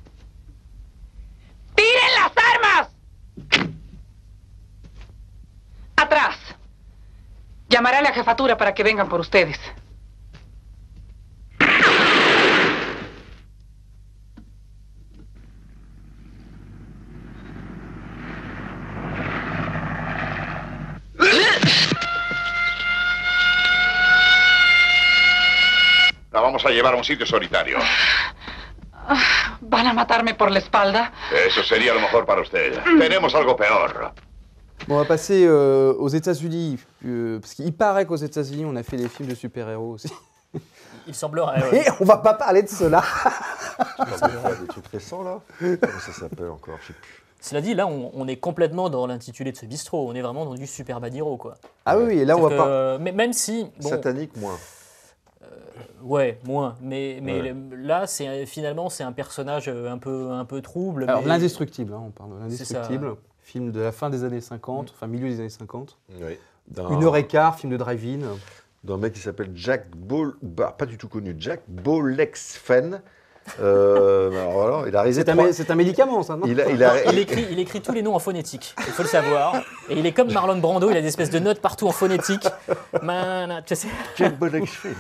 Llamaré a la jefatura para que vengan por ustedes. La vamos a llevar a un sitio solitario. ¿Van a matarme por la espalda? Eso sería lo mejor para usted. Tenemos algo peor. Bon, on va passer euh, aux États-Unis, euh, parce qu'il paraît qu'aux États-Unis, on a fait des films de super-héros aussi. Il semblerait. ouais. Et on va pas parler de cela. Des trucs récents là? Comment ça s'appelle encore? Je sais plus. Cela dit, là, on, on est complètement dans l'intitulé de ce bistrot. On est vraiment dans du super bad hero, quoi. Ah oui, et là, on va pas. euh, mais même si, bon, Satanique moins. Ouais, moins. Mais, mais Ouais. là, c'est finalement, c'est un personnage euh, un peu, un peu trouble. Alors, mais- l'indestructible, hein, on parle de C'est ça. l'indestructible. Film de la fin des années 50, enfin milieu des années 50. Oui. D'un- Une heure et quart, film de drive-in. D'un mec qui s'appelle Jack Ball, bah, pas du tout connu, Jack Bolexfen. Euh, <laughs> alors il a réalisé C'est un, trois- médicament, ça, non il a, il a- il écrit, il écrit tous les noms en phonétique, il faut le savoir. Et il est comme Marlon Brando, il a des espèces de notes partout en phonétique. Mana- tu sais- Jack Bolexfen.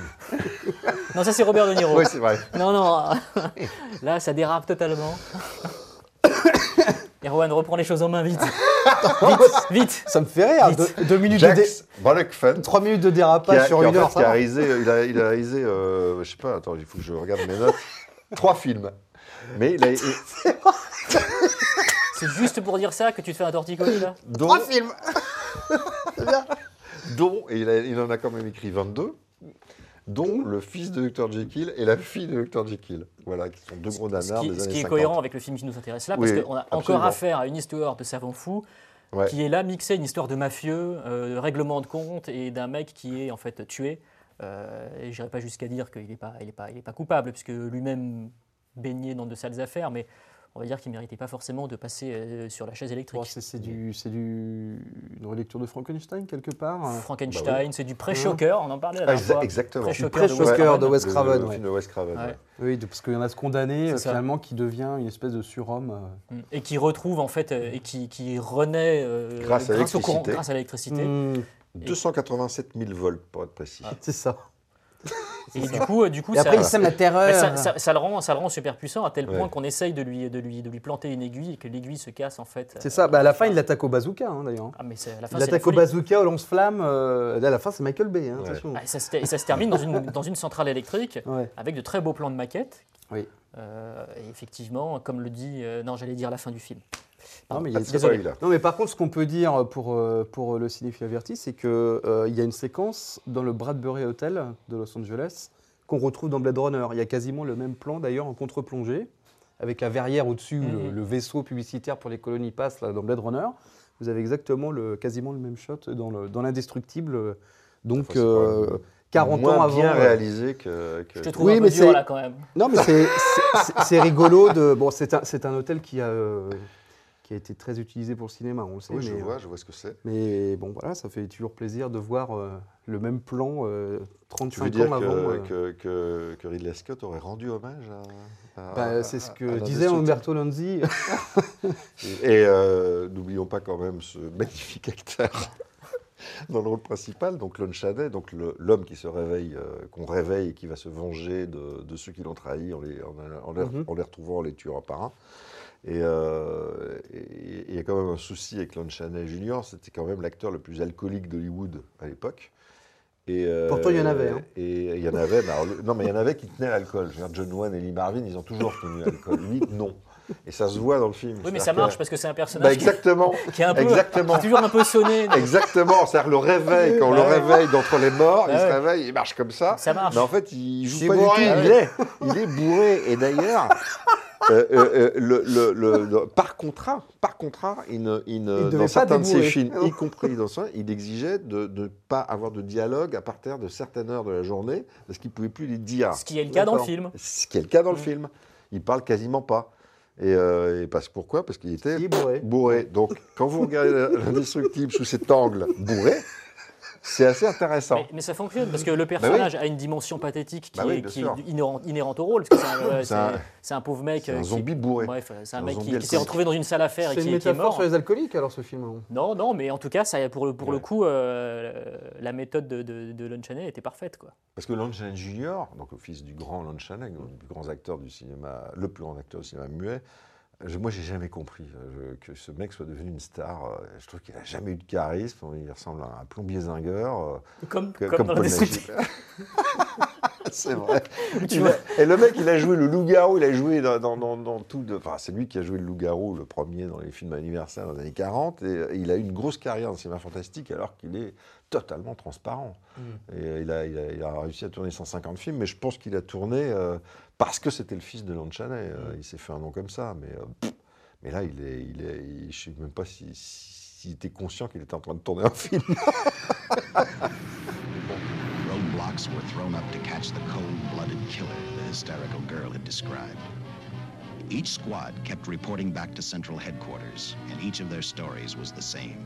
Non, ça c'est Robert De Niro. Oui, c'est vrai. Non, non, <laughs> là ça dérape totalement. <coughs> Erwan, reprends les choses en main vite. Vite, vite. Ça me fait rire. Vite. Deux, deux minutes de dé- trois minutes de dérapage a, sur une fait, heure. qui ça a va. réalisé, il a, il a réalisé, euh, je sais pas, attends, il faut que je regarde mes notes, trois films. Mais il a, <laughs> il- C'est juste pour dire ça que tu te fais un torticolis là? Dont, films <laughs> dont, et il, a- il en a quand même écrit 22, dont le fils de Dr. Jekyll et la fille de Dr. Jekyll. Voilà, qui sont deux gros Ce nanars qui, des ce qui est 50. cohérent avec le film qui nous intéresse là, parce qu'on a absolument. encore affaire à une histoire de savant fou Ouais. qui est là mixée une histoire de mafieux, euh, de règlement de compte et d'un mec qui est en fait tué. Euh, et j'irai pas jusqu'à dire qu'il n'est pas, il est pas, il est pas coupable, puisque lui-même baignait dans de sales affaires, mais on va dire qu'il méritait pas forcément de passer euh, sur la chaise électrique. Bon, c'est, du, c'est du, une relecture de Frankenstein quelque part. hein. Frankenstein, c'est du pré-shocker, on en parlait la Ah, fois. exactement. Pré-shocker de Wes Pré-shocker Craven. de Wes Craven. Le, ouais. film de Wes Craven. Ouais. ouais. Oui, parce qu'il y en a ce condamné euh, finalement qui devient une espèce de surhomme. euh. Mm. Et qui retrouve en fait, euh, et qui, qui renaît euh, Grâce à au courant, l'électricité. grâce à l'électricité. Mm, 287 000 volts, pour être précis. Ah. c'est ça. <laughs> Et du coup, euh, du coup, Et après, ça, il sème la terreur. ça, ça- ça le rend, ça le rend super puissant à tel point Ouais. qu'on essaye de lui, de, lui, de lui planter une aiguille et que l'aiguille se casse en fait. C'est ça. Bah, à la fin, il l'attaque au bazooka, hein, d'ailleurs. Ah, mais à la fin, Il la l'attaque au bazooka, au lance-flamme. euh, à la fin, c'est Michael Bay. Hein, Ouais. attention. Ah, et, ça se, et ça se termine dans une, <laughs> dans une centrale électrique Ouais. avec de très beaux plans de maquette. Oui. Euh, et effectivement, comme le dit. euh, non, j'allais dire la fin du film. Non, mais il y a- là. Non, mais par contre, ce qu'on peut dire pour, euh, pour le cinéphile averti, c'est qu'il y a une séquence dans le Bradbury Hotel de Los Angeles qu'on retrouve dans Blade Runner. Il y a quasiment le même plan, d'ailleurs, en contre-plongée, avec la verrière au-dessus, le, Mhm. le vaisseau publicitaire pour les colonies passe là, dans Blade Runner. Vous avez exactement le, quasiment le même shot dans le- dans l'Indestructible. Donc, Enfin, c'est euh, pas- 40 Moins ans avant. bien euh, réalisé que. que- Je te trouve Oui, un peu mais dur là quand même. Non, mais c'est- rigolo de. Bon, c'est un, c'est un hôtel qui a, euh, qui a été très utilisé pour le cinéma, on le sait. Oui, je vois, je vois ce que c'est. Mais bon, voilà, ça fait toujours plaisir de voir euh, le même plan euh, Tu veux 35 dire ans que, avant. euh. que, que, que Ridley Scott aurait rendu hommage à. à- Bah, à- c'est ce que disait Umberto Lanzi. <laughs> <laughs> Et euh, n'oublions pas quand même ce magnifique acteur <laughs> dans le rôle principal, donc Lon Chaney, donc l'homme qui se réveille, euh, qu'on réveille et qui va se venger de, de ceux qui l'ont trahi en les, en, en les, Mhm. en les retrouvant, en les tuant un par un. Et euh, et- il y a quand même un souci avec Lon Chaney Jr., c'était quand même l'acteur le plus alcoolique d'Hollywood à l'époque. Et, euh, Pourtant, il y en avait, hein. Et il y en avait, non, mais il y en avait qui tenaient à l'alcool. Je veux dire, John Wayne et Lee Marvin, ils ont toujours tenu à l'alcool. Lui, non. Et ça se voit dans le film. Oui, mais ça marche que- parce que c'est un Bah, personnage qui- exactement. <laughs> qui, est un peu, Exactement. qui est toujours un peu sonné. <laughs> donc Exactement. C'est-à-dire le réveil, quand on Bah le ouais. réveille d'entre les morts, il Bah se réveille, il marche comme ça. Ça marche. Mais en fait, il joue pas bourré. du tout. Ah Il est, il est bourré. Et d'ailleurs, euh, euh, euh, le, le- le- le- par contrat, par contrat, il ne, il ne- Il devait dans pas certains de films, y compris dans ça, il exigeait de ne pas avoir de dialogue à partir de certaines heures de la journée, parce qu'il ne pouvait plus les dire. Ce qui est le cas dans le film. Ce qui est le cas dans le Mm. film. Il parle quasiment pas. Et, euh, et parce, pourquoi? Parce qu'il était bourré. bourré. Donc, quand vous regardez l'indestructible sous cet angle bourré, c'est assez intéressant. Mais, mais ça fonctionne parce que le personnage a une dimension pathétique qui Bah oui, est, qui inhérente, inhérente au rôle. Parce que c'est un, ouais, C'est un- c'est- c'est un pauvre mec. c'est un euh, qui- zombie bourré. Bref, c'est un Un mec qui, s'est retrouvé dans une salle à faire et C'est qui, une est- qui est métaphore mort. sur les alcooliques, alors, ce film. Non, non, mais en tout cas, ça, pour, le, pour le coup, euh, la méthode de, de, de Lon Chaney était parfaite. Quoi. Parce que Lon Chaney Jr., donc le fils du grand Lon Chaney, plus grands acteurs du cinéma, le plus grand acteur du cinéma muet, je- moi, j'ai jamais compris euh, je- que ce mec soit devenu une star. Euh, Je trouve qu'il a jamais eu de charisme. Il ressemble à un plombier zingueur. euh, Comme, comme, Nagy. descriptif. <laughs> C'est vrai. Tu Il vois. a- et le mec, il a joué le loup-garou, il a joué dans, dans- dans- dans tout. de- Enfin, c'est lui qui a joué le loup-garou, le premier dans les films anniversaires dans les années 40. Et il a eu une grosse carrière dans le cinéma fantastique alors qu'il est totalement transparent. Mm. Et il, a, il a- il a réussi à tourner 150 films, mais je pense qu'il a tourné euh, parce que c'était le fils de Lon Chaney. euh, il s'est fait un nom comme ça. Mais, euh, pff, mais là, il est, il est, il- je ne sais même pas si- si- s'il était conscient qu'il était en train de tourner un film. <laughs> Roadblocks were thrown up to catch the cold-blooded killer the hysterical girl had described. Each squad kept reporting back to central headquarters, and each of their stories was the same.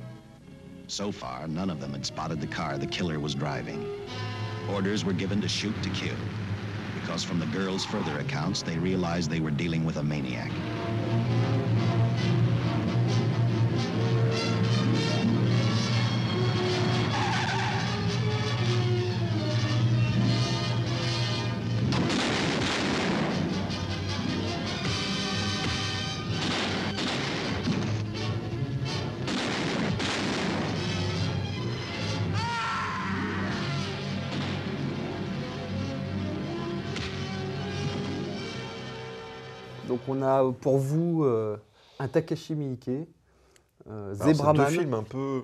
So far, none of them had spotted the car the killer was driving. Orders were given to shoot to kill, because from the girls' further accounts, they realized they were dealing with a maniac. On a pour vous euh, un Takashi Miike, euh, Alors, c'est Zebraman. deux films un peu.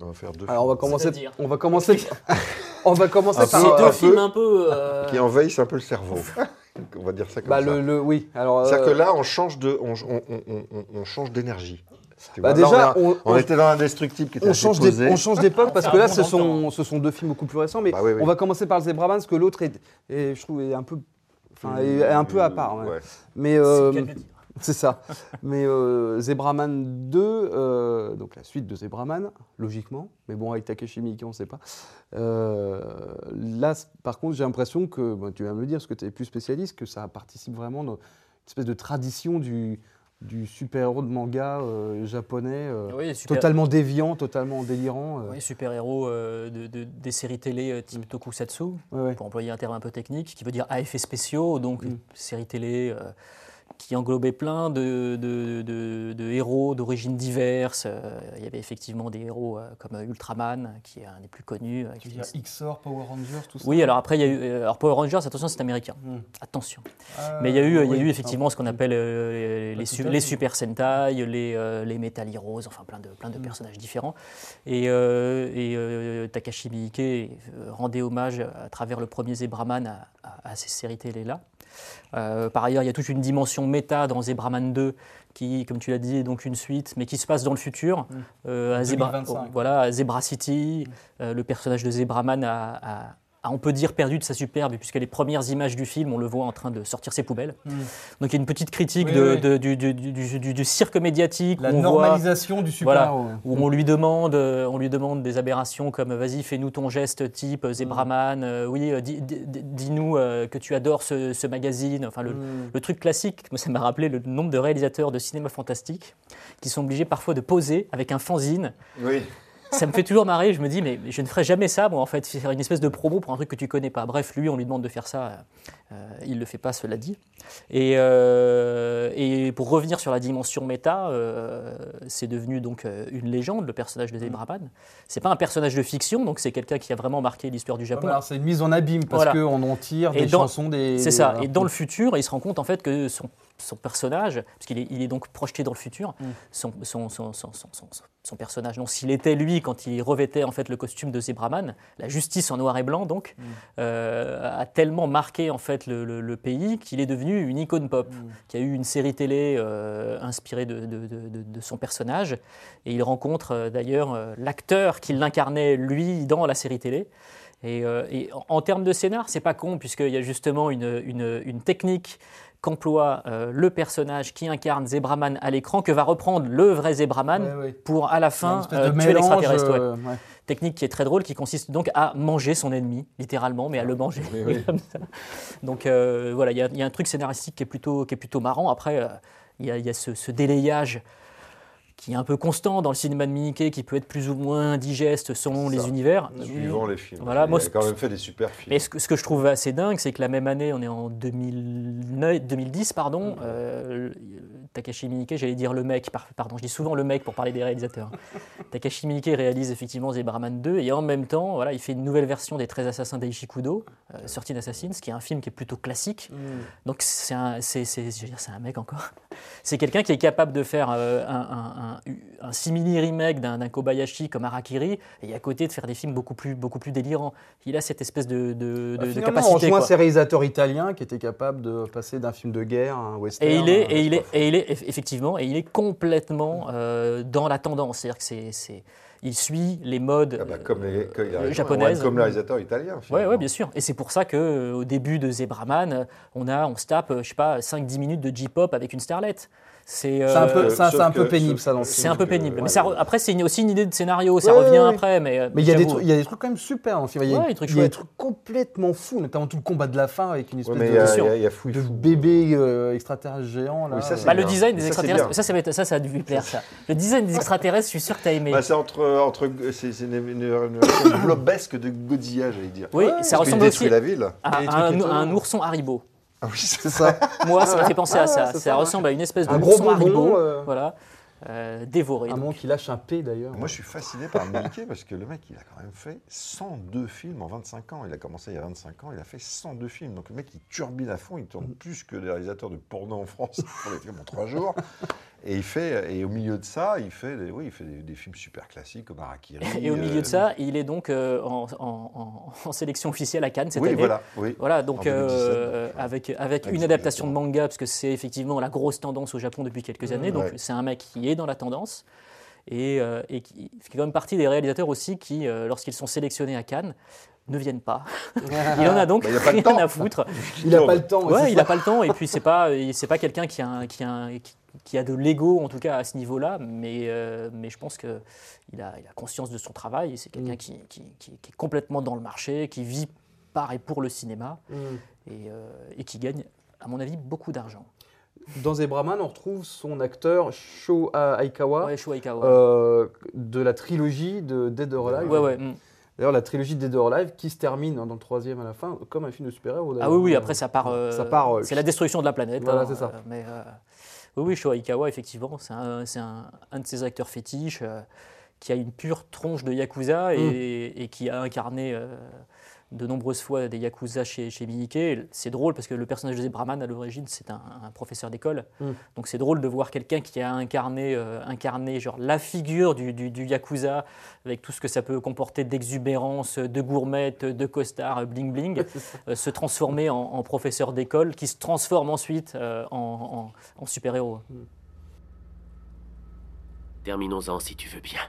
On va faire deux Alors, on va films commencer. On va commencer. <laughs> on va commencer par. peu- C'est un deux peu- films un peu. euh, qui envahissent un peu le cerveau. <laughs> on va dire ça comme Bah, ça. le, le- oui. Alors. C'est-à-dire euh, que là, on change de, on, on- on- on- on change d'énergie. Bah, là, déjà, on, a- on, on était dans l'indestructible qui était on change posé. d'é- on change d'époque parce que là, ce sont, ce sont deux films beaucoup plus récents. Mais Bah oui, oui. on va commencer par le Zebraman parce que l'autre est, est, je trouve, est un peu, enfin, est, est un peu à part. ouais. Ouais. Mais c'est euh, <laughs> c'est ça. Mais euh, Zebraman 2, euh, donc la suite de Zebraman, logiquement. Mais bon, avec Takeshi Miike, on ne sait pas. Euh, là, par contre, j'ai l'impression que, bon, tu vas me le dire, parce que tu es plus spécialiste, que ça participe vraiment d'une espèce de tradition du, du super-héros de manga euh, japonais, euh, Oui, super- totalement déviant, totalement délirant. euh. Oui, super-héros de, de- des séries télé type tokusatsu, Ouais, ouais. pour employer un terme un peu technique, qui veut dire à effets spéciaux, donc une série télé qui englobait plein de, de- de- de héros d'origines diverses. Euh, il y avait effectivement des héros euh, comme Ultraman, qui est un des plus connus. euh, qui Il y a fait- XOR, Power Rangers, tout ça. Oui, alors après, il y a eu. Alors Power Rangers, attention, c'est américain. Hmm. Attention. Ah, Mais il y a eu, il y a eu effectivement ce qu'on appelle euh, les, su- fait. Super Sentai, les, euh, les Metal Heroes, enfin plein de, plein de personnages différents. Et, et, Takashi Miike rendait hommage à travers le premier Zebraman à, à- à ces séries télé-là. Euh, par ailleurs, il y a toute une dimension méta dans Zebraman 2 qui, comme tu l'as dit, est donc une suite, mais qui se passe dans le futur. Euh, à, Zebra, 2025. voilà, à Zebra City, euh, le personnage de Zebraman a, on peut dire, perdu de sa superbe, puisque les premières images du film, on le voit en train de sortir ses poubelles. Donc il y a une petite critique Oui, de- oui. de- du, du- du- du- du cirque médiatique. La voit- normalisation du voilà, super-héros. ouais. où on lui demande, euh, on lui demande des aberrations comme vas-y fais-nous ton geste type euh, Zebraman, euh, oui dis- dis- dis-nous euh, que tu adores ce, ce magazine, enfin le, Mm. le truc classique. Moi ça m'a rappelé le nombre de réalisateurs de cinéma fantastique qui sont obligés parfois de poser avec un fanzine. Oui. Ça me fait toujours marrer. Je me dis mais je ne ferai jamais ça moi en fait faire une espèce de promo pour un truc que tu connais pas. Bref lui on lui demande de faire ça, euh, il le fait pas cela dit. Et, euh, et pour revenir sur la dimension méta, euh, c'est devenu donc euh, une légende, le personnage de Zebraman. C'est pas un personnage de fiction, donc c'est quelqu'un qui a vraiment marqué l'histoire du Ah, Japon. alors, c'est une mise en abîme parce Voilà. qu'on en tire Et des dans- chansons, des. C'est ça. Et dans le futur, il se rend compte en fait que son, son personnage, puisqu'il est, il est donc projeté dans le futur, Mm. son, son, son, son, son- son- son personnage, donc s'il était lui quand il revêtait en fait le costume de Zebraman, la justice en noir et blanc donc, Mm. euh, a tellement marqué en fait le, le- le pays qu'il est devenu une icône pop, Mm. qui a eu une série télé euh, inspirée de, de- de- de- de son personnage, et il rencontre euh, d'ailleurs l'acteur qui l'incarnait lui dans la série télé. Et, euh, et en, en termes de scénar, c'est pas con, puisqu'il y a justement une, une- une technique qu'emploie euh, le personnage qui incarne Zebraman à l'écran, que va reprendre le vrai Zebraman Ouais, ouais. pour à la fin euh, tuer l'extraterrestre. ouais. euh. Technique qui est très drôle, qui consiste donc à manger son ennemi, littéralement, mais à le manger. <laughs> Comme ça. Donc voilà, il y, a- il y a un truc scénaristique qui est plutôt, qui est plutôt marrant. Après, il y a, il y a ce, ce délayage qui est un peu constant dans le cinéma de Mickey, qui peut être plus ou moins digeste selon les univers. Suivant les films. Voilà, il moi, a quand même fait des super films. Mais ce que, ce que je trouve assez dingue, c'est que la même année, on est en 2009, 2010, pardon, euh, Takashi Miike, j'allais dire le mec, par- pardon, je dis souvent le mec pour parler des réalisateurs. <laughs> Takashi Miike réalise effectivement Zebraman 2 et en même temps, voilà, il fait une nouvelle version des 13 assassins d'Aishikudo, euh, Sortie d'Assassins, qui est un film qui est plutôt classique. Mm. Donc c'est un, c'est mec encore. <laughs> C'est quelqu'un qui est capable de faire euh, un, un, un- un simili remake d'un, Kobayashi comme Harakiri et à côté de faire des films beaucoup plus, beaucoup plus délirants. Il a cette espèce de, de, Bah, de- capacité. On rejoint quoi. ces réalisateurs italiens qui étaient capables de passer d'un film de guerre à un western. Et il est, euh, et il est, et il est eff- effectivement, et il est complètement euh, dans la tendance. C'est-à-dire que c'est, c'est- il suit les modes Ah bah, comme les euh, japonaises. Comme le réalisateur italien. Ouais, finalement. ouais, bien sûr. Et c'est pour ça que euh, au début de Zebraman, on a, on se tape, je sais pas, 5-10 minutes de J-pop avec une starlette. C'est un peu, euh, ça, c'est sauf un peu que- pénible sauf ça dans le que- c'est un peu que- pénible. ouais, mais ça, ouais. re- après, c'est aussi une idée de scénario, ça revient ouais, ouais. après. Mais, euh, Mais il y, a des trucs, il y a des trucs quand même super dans le film. Il y a, des trucs il y a des chouettes. trucs complètement fous, notamment tout le combat de la fin avec une Ouais, espèce de, bébé euh, extraterrestre géant. Là. Oui, ça, c'est Bah, le design des extraterrestres, ça, ça, a dû lui plaire, ça. Le design des extraterrestres, je suis sûr que tu as aimé. Bah, c'est entre, entre c'est une, une, une version <coughs> blobesque de Godzilla, j'allais dire. oui, ça ressemble détruit aussi à un ourson Haribo. Ah oui, c'est ça. <laughs> Moi, ça m'a fait penser à Ah, ça. Ça, ça, ressemble à une espèce de Un gros bonbon, Haribo. euh. Voilà. euh, dévoré. Un monde qui lâche un P d'ailleurs. Moi, je suis fasciné par Mickey parce que le mec, il a quand même fait 102 films en 25 ans. Il a commencé il y a 25 ans, il a fait 102 films. Donc le mec, il turbine à fond, il tourne plus que les réalisateurs de porno en France <laughs> pour les films en trois jours. Et il fait, et au milieu de ça, il fait des, oui, il fait des, des films super classiques comme Harakiri. <laughs> Et au milieu euh, de ça, il est donc euh, en, en- en- en sélection officielle à Cannes cette oui, année. voilà, oui. Voilà, donc En 2017, euh, avec, avec une adaptation de manga, parce que c'est effectivement la grosse tendance au Japon depuis quelques années. Donc Ouais. c'est un mec qui est dans la tendance et, euh, et qui fait quand même partie des réalisateurs aussi qui, euh, lorsqu'ils sont sélectionnés à Cannes, ne viennent pas. <laughs> il en a donc Bah, a pas le <laughs> rien temps. à foutre. Il n'a pas le temps. Ouais, il n'a pas le temps et puis c'est pas c'est pas quelqu'un qui a un- qui a un- qui- qui a de l'ego en tout cas à ce niveau-là, mais euh, mais je pense que il a il a conscience de son travail c'est quelqu'un Mm. qui, qui, qui- qui est complètement dans le marché, qui vit par et pour le cinéma Mm. et, euh, et qui gagne à mon avis beaucoup d'argent. dans Zebraman, on retrouve son acteur Sho Aikawa Ouais, Sho Aikawa. euh, de la trilogie de Dead or Alive. ouais, ouais. mm. D'ailleurs, la trilogie de Dead or Alive qui se termine hein, dans le troisième à la fin comme un film de super-héros. Ah oui, oui, après ça part. euh, Ça part, euh, c'est la destruction de la planète. Voilà, hein, c'est ça. mais oui, oui, Sho Aikawa, effectivement, c'est un, c'est un, un de ses acteurs fétiches euh, qui a une pure tronche de yakuza et, Mm. et qui a incarné euh, de nombreuses fois des yakuza chez, chez Miike. C'est drôle parce que le personnage de Zebraman à l'origine, c'est un, un professeur d'école. Mm. Donc c'est drôle de voir quelqu'un qui a incarné, euh, incarné genre la figure du, du- du yakuza avec tout ce que ça peut comporter d'exubérance, de gourmette, de costard, bling bling, <laughs> euh, se transformer en, en professeur d'école qui se transforme ensuite euh, en, en- en super-héros. Terminons-en si tu veux bien.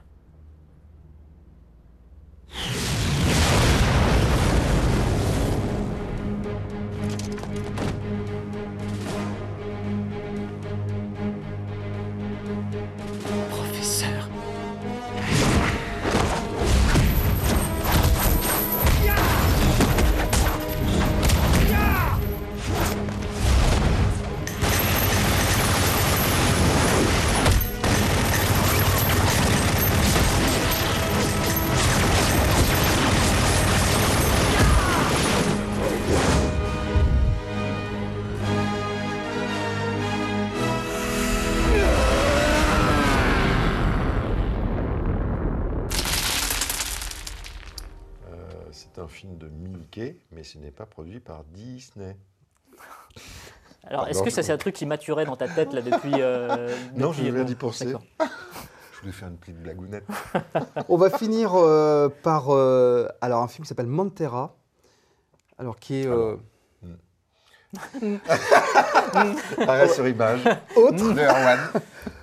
Mais ce n'est pas produit par Disney. <laughs> Alors, est-ce que ça, c'est un truc qui maturait dans ta tête là depuis. euh, <laughs> Non, depuis- je viens d'y penser. D'accord. Je voulais faire une petite blagounette. <laughs> On va finir euh, par euh, alors un film qui s'appelle Montera, alors qui est euh, Arrêt sur image. autre. De Erwan.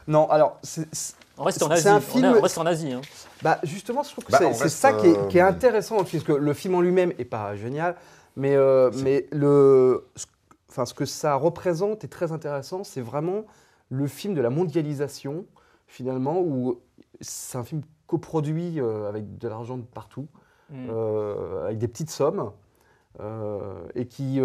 Non, alors c'est c'est- On reste en C'est Asie. un on est- film- On reste en Asie. hein. Bah, justement, je trouve que Bah, c'est ça qui est, qui est euh, intéressant dans le film, parce que le film en lui-même est pas génial, mais euh, mais le ce, enfin ce que ça représente est très intéressant. C'est vraiment le film de la mondialisation finalement où c'est un film coproduit euh, avec de l'argent de partout. Mm. euh, avec des petites sommes, euh, et qui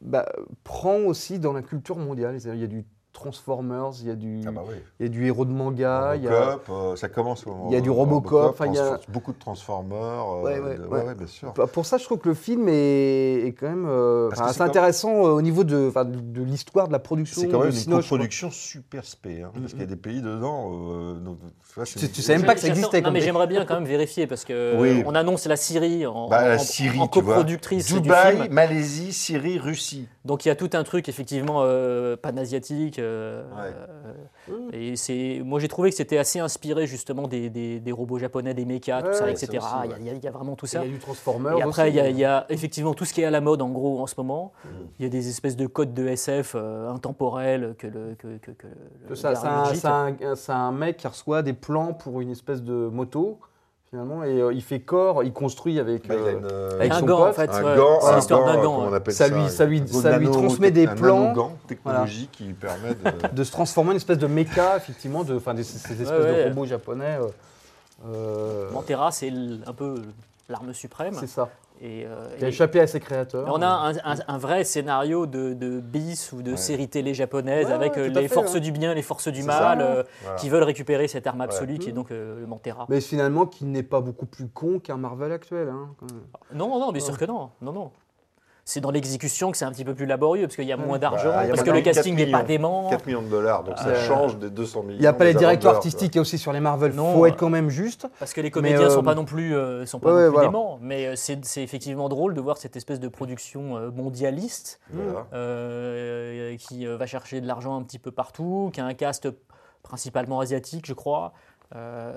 bah, prend aussi dans la culture mondiale. C'est-à-dire, Il y a du Transformers, il y a du, Ah bah oui. il y a du héros de manga, il y a, Robocop, euh, ça commence au moment. il y a du Robocop, enfin, il y a- beaucoup de Transformers. euh, Ouais, ouais, de- ouais. ouais, bien sûr. Pour ça, je trouve que le film est, est quand même euh, assez comme- intéressant euh, au niveau de, enfin, de, de l'histoire de la production. C'est quand même une coproduction super spé, hein, parce qu'il y a des pays dedans. euh, donc, tu sais même pas que ça existait Non, mais j'aimerais bien quand même vérifier parce que Oui. euh, on annonce la Syrie en, Bah, la Syrie, en coproductrice du Dubaï, film. Malaisie, Syrie, Russie. Donc il y a tout un truc effectivement euh, panasiatique. Euh, Ouais. euh, et c'est, moi j'ai trouvé que c'était assez inspiré justement des, des- des robots japonais, des mechas, tout ça, etc. ça aussi, il, y a, il y vraiment tout Et ça. Il y a du Transformers. Et après, il y, a- aussi. il y a effectivement tout ce qui est à la mode en gros en ce moment. Mm. Il y a des espèces de codes de SF euh, intemporels que le. Que, que- que le Que ça- un, un- c'est un mec qui reçoit des plans pour une espèce de moto, finalement, et euh, il fait corps, il construit avec. Bah, euh, une, euh, avec un son gant pote. en fait. un ouais. gant, c'est l'histoire d'un gant, gant. comment on ouais. appelle Ça ça lui- ça lui- ça lui transmet des un plans. nano-gant technologique qui lui permet de. de se transformer en une espèce de méca, effectivement, de, enfin, des, ces espèces Ouais, ouais. de robots japonais. euh, Montera, c'est un peu l'arme suprême. c'est ça. Et, euh, Qui a et- échappé à ses créateurs. on a un, un- un vrai scénario de, de bis ou de Ouais. série télé japonaise Ouais, avec ouais, euh, les fait, forces ouais. du bien, les forces du mal, ça. euh, Voilà. qui veulent récupérer cette arme absolue Ouais. qui est donc euh, le Montera. Mais finalement, qui n'est pas beaucoup plus con qu'un Marvel actuel. hein, quand même. Non, non, bien sûr que non. non, non. C'est dans l'exécution que c'est un petit peu plus laborieux parce qu'il y a moins d'argent, Bah, parce que le de 4 casting n'est pas dément. 4 millions de dollars, donc ça Euh, change des 200 millions. Il n'y a pas les directeurs artistiques, il y a aussi sur les Marvel. Il Non, faut être euh, quand même juste. Parce que les comédiens ne euh, sont pas non plus, euh, sont pas ouais, non ouais, plus voilà. déments. Mais euh, c'est c'est effectivement drôle de voir cette espèce de production euh, mondialiste Voilà. euh, qui euh, va chercher de l'argent un petit peu partout, qui a un cast principalement asiatique, je crois, euh,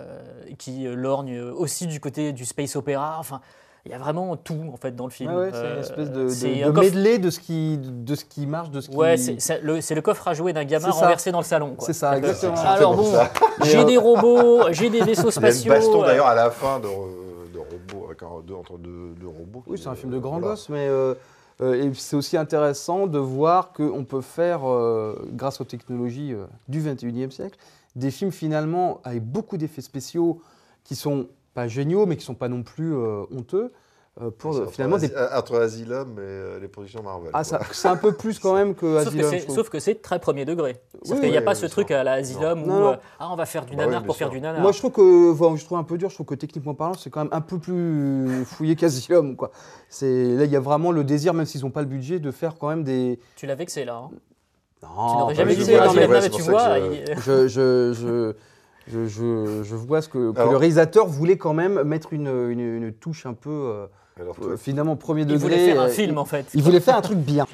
qui euh, lorgne aussi du côté du space opéra. Enfin, il y a vraiment tout en fait dans le film. Ouais, c'est Euh, une espèce de, de, de un coffre- medley de ce, qui, de ce qui marche, de ce qui. Ouais, c'est le, coffre à jouer d'un gamin renversé dans le salon. C'est ça, exactement. Alors bon, <laughs> j'ai euh, des robots, j'ai des vaisseaux Il y a une spatiaux. baston euh, d'ailleurs à la fin de, de robots, entre deux, deux robots. Oui, c'est un film euh, de grand voilà. gosse, mais euh, euh, et c'est aussi intéressant de voir qu'on peut faire, euh, grâce aux technologies euh, du 21e siècle, des films finalement avec beaucoup d'effets spéciaux qui sont pas géniaux, mais qui sont pas non plus euh, honteux. euh, pour entre finalement des. Asi- euh, Entre Asylum et euh, les productions Marvel. Ah, ça- c'est un peu plus quand même que Sauf Asylum. Sauf que c'est très premier degré. Oui, C'est-à-dire qu'il n'y a oui, pas oui, ce truc sûr. à la Asylum où Non, non. euh, ah, on va faire du Bah oui, nanar pour faire du nanar. Moi, je trouve que, voilà, je trouve un peu dur. Je trouve que techniquement parlant, c'est quand même un peu plus fouillé qu'Asylum, quoi. C'est là, il y a vraiment le désir, même s'ils n'ont pas le budget, de faire quand même des. Tu l'as vexé là. hein. Non, tu n'aurais jamais mais c'est tu ça vois. je, je, je- je vois ce que, que Alors- le réalisateur voulait quand même mettre une, une, une touche un peu, euh, Alors, euh, toi, finalement, premier Il degré. voulait faire un euh, film il- en fait. Il voulait faire un truc bien.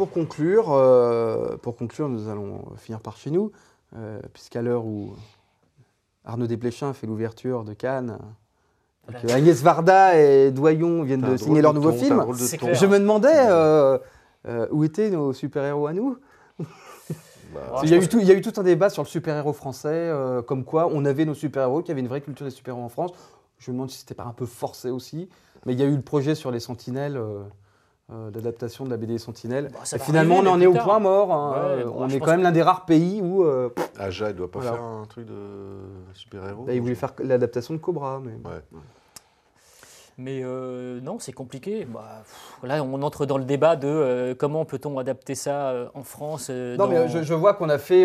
Pour conclure, euh, pour conclure, nous allons finir par chez nous, euh, puisqu'à l'heure où Arnaud Desplechin fait l'ouverture de Cannes, et que Agnès Varda et Doyon viennent de signer leur nouveau ton, film, je me demandais euh, euh, où étaient nos super-héros à nous. <laughs> Bah, Ah, il, y a eu tout, il y a eu tout un débat sur le super-héros français, euh, comme quoi on avait nos super-héros, qu'il y avait une vraie culture des super-héros en France. Je me demande si c'était pas un peu forcé aussi. Mais il y a eu le projet sur les Sentinelles, euh, d'adaptation de la BD. Bon, Et va finalement, arriver, on en est au point mort. hein. Ouais, Euh, bon, on est quand même que- l'un des rares pays où euh, Aja, il doit pas Voilà. faire un truc de super-héros bah, il voulait faire l'adaptation de Cobra. Mais... Ouais. Mais euh, non, c'est compliqué. Bah, pff, là, on entre dans le débat de euh, comment peut-on adapter ça euh, en France. euh, Non, dans- mais euh, je, je vois qu'on a fait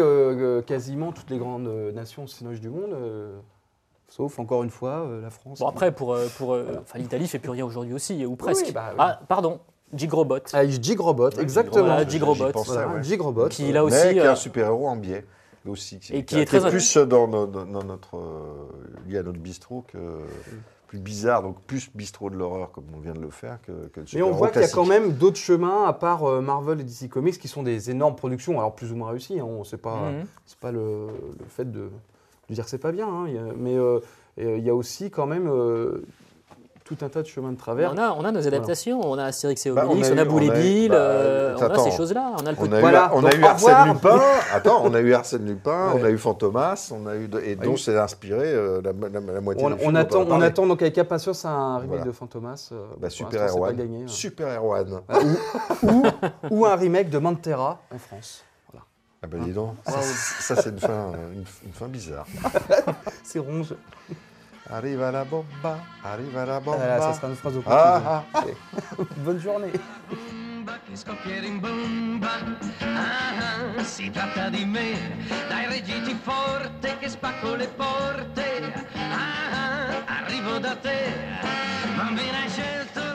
quasiment toutes les grandes nations cinoches du monde, euh, sauf encore une fois euh, la France. Bon, après, pour, euh, pour, euh, l'Italie fait plus rien aujourd'hui aussi, ou presque. Oui, bah oui. Ah, pardon, Gigrobot. Ah, Jigrobot, Ouais, exactement. Voilà, pensais, Voilà. Jigrobot. Qui, là Mais aussi, qui est euh, un super-héros en biais. Aussi, Et qui est très- plus dans, dans- dans notre, euh, lié à notre bistrot que plus bizarre, donc plus bistrot de l'horreur comme on vient de le faire que, que le Mais on voit qu'il y a quand même d'autres chemins à part euh, Marvel et DC Comics qui sont des énormes productions, alors plus ou moins réussies. Hein, on sait pas, Mhm. c'est pas le, le fait de, de dire que c'est pas bien, hein, il mais euh, il y a aussi quand même euh, tout un tas de chemins de travers. on, a, on a nos adaptations, on a Astérix et Bah, Obélix, on on a a, eu- Boule et on a eu- Bill, bah, euh, on a attends. ces choses-là. On a le On côté- a Voilà, eu, on a eu Arsène. Lupin. Attends, on a eu Arsène Lupin, Ouais. on a eu Fantomas, on a eu et dont s'est inspiré euh, la, la- la moitié On, des on attend, on attend donc avec impatience un remake Voilà. de Fantomas. euh, Bah, Super Erwan. gagné, hein. Super Erwan. <laughs> ou, ou- ou un remake de Mantera en France. Ah bah dis donc, ça, ça, c'est une fin, une, une fin bizarre. <laughs> C'est ronge. Arriva la bomba, arriva la bomba. Voilà, ça sera nos phrases au point. Ah, ah, <laughs> Bonne journée. Che scoppiere in bomba, ah, si tratta di me, dai reggiti forte che spacco le porte, ah, ah arrivo da te, bambina hai scelto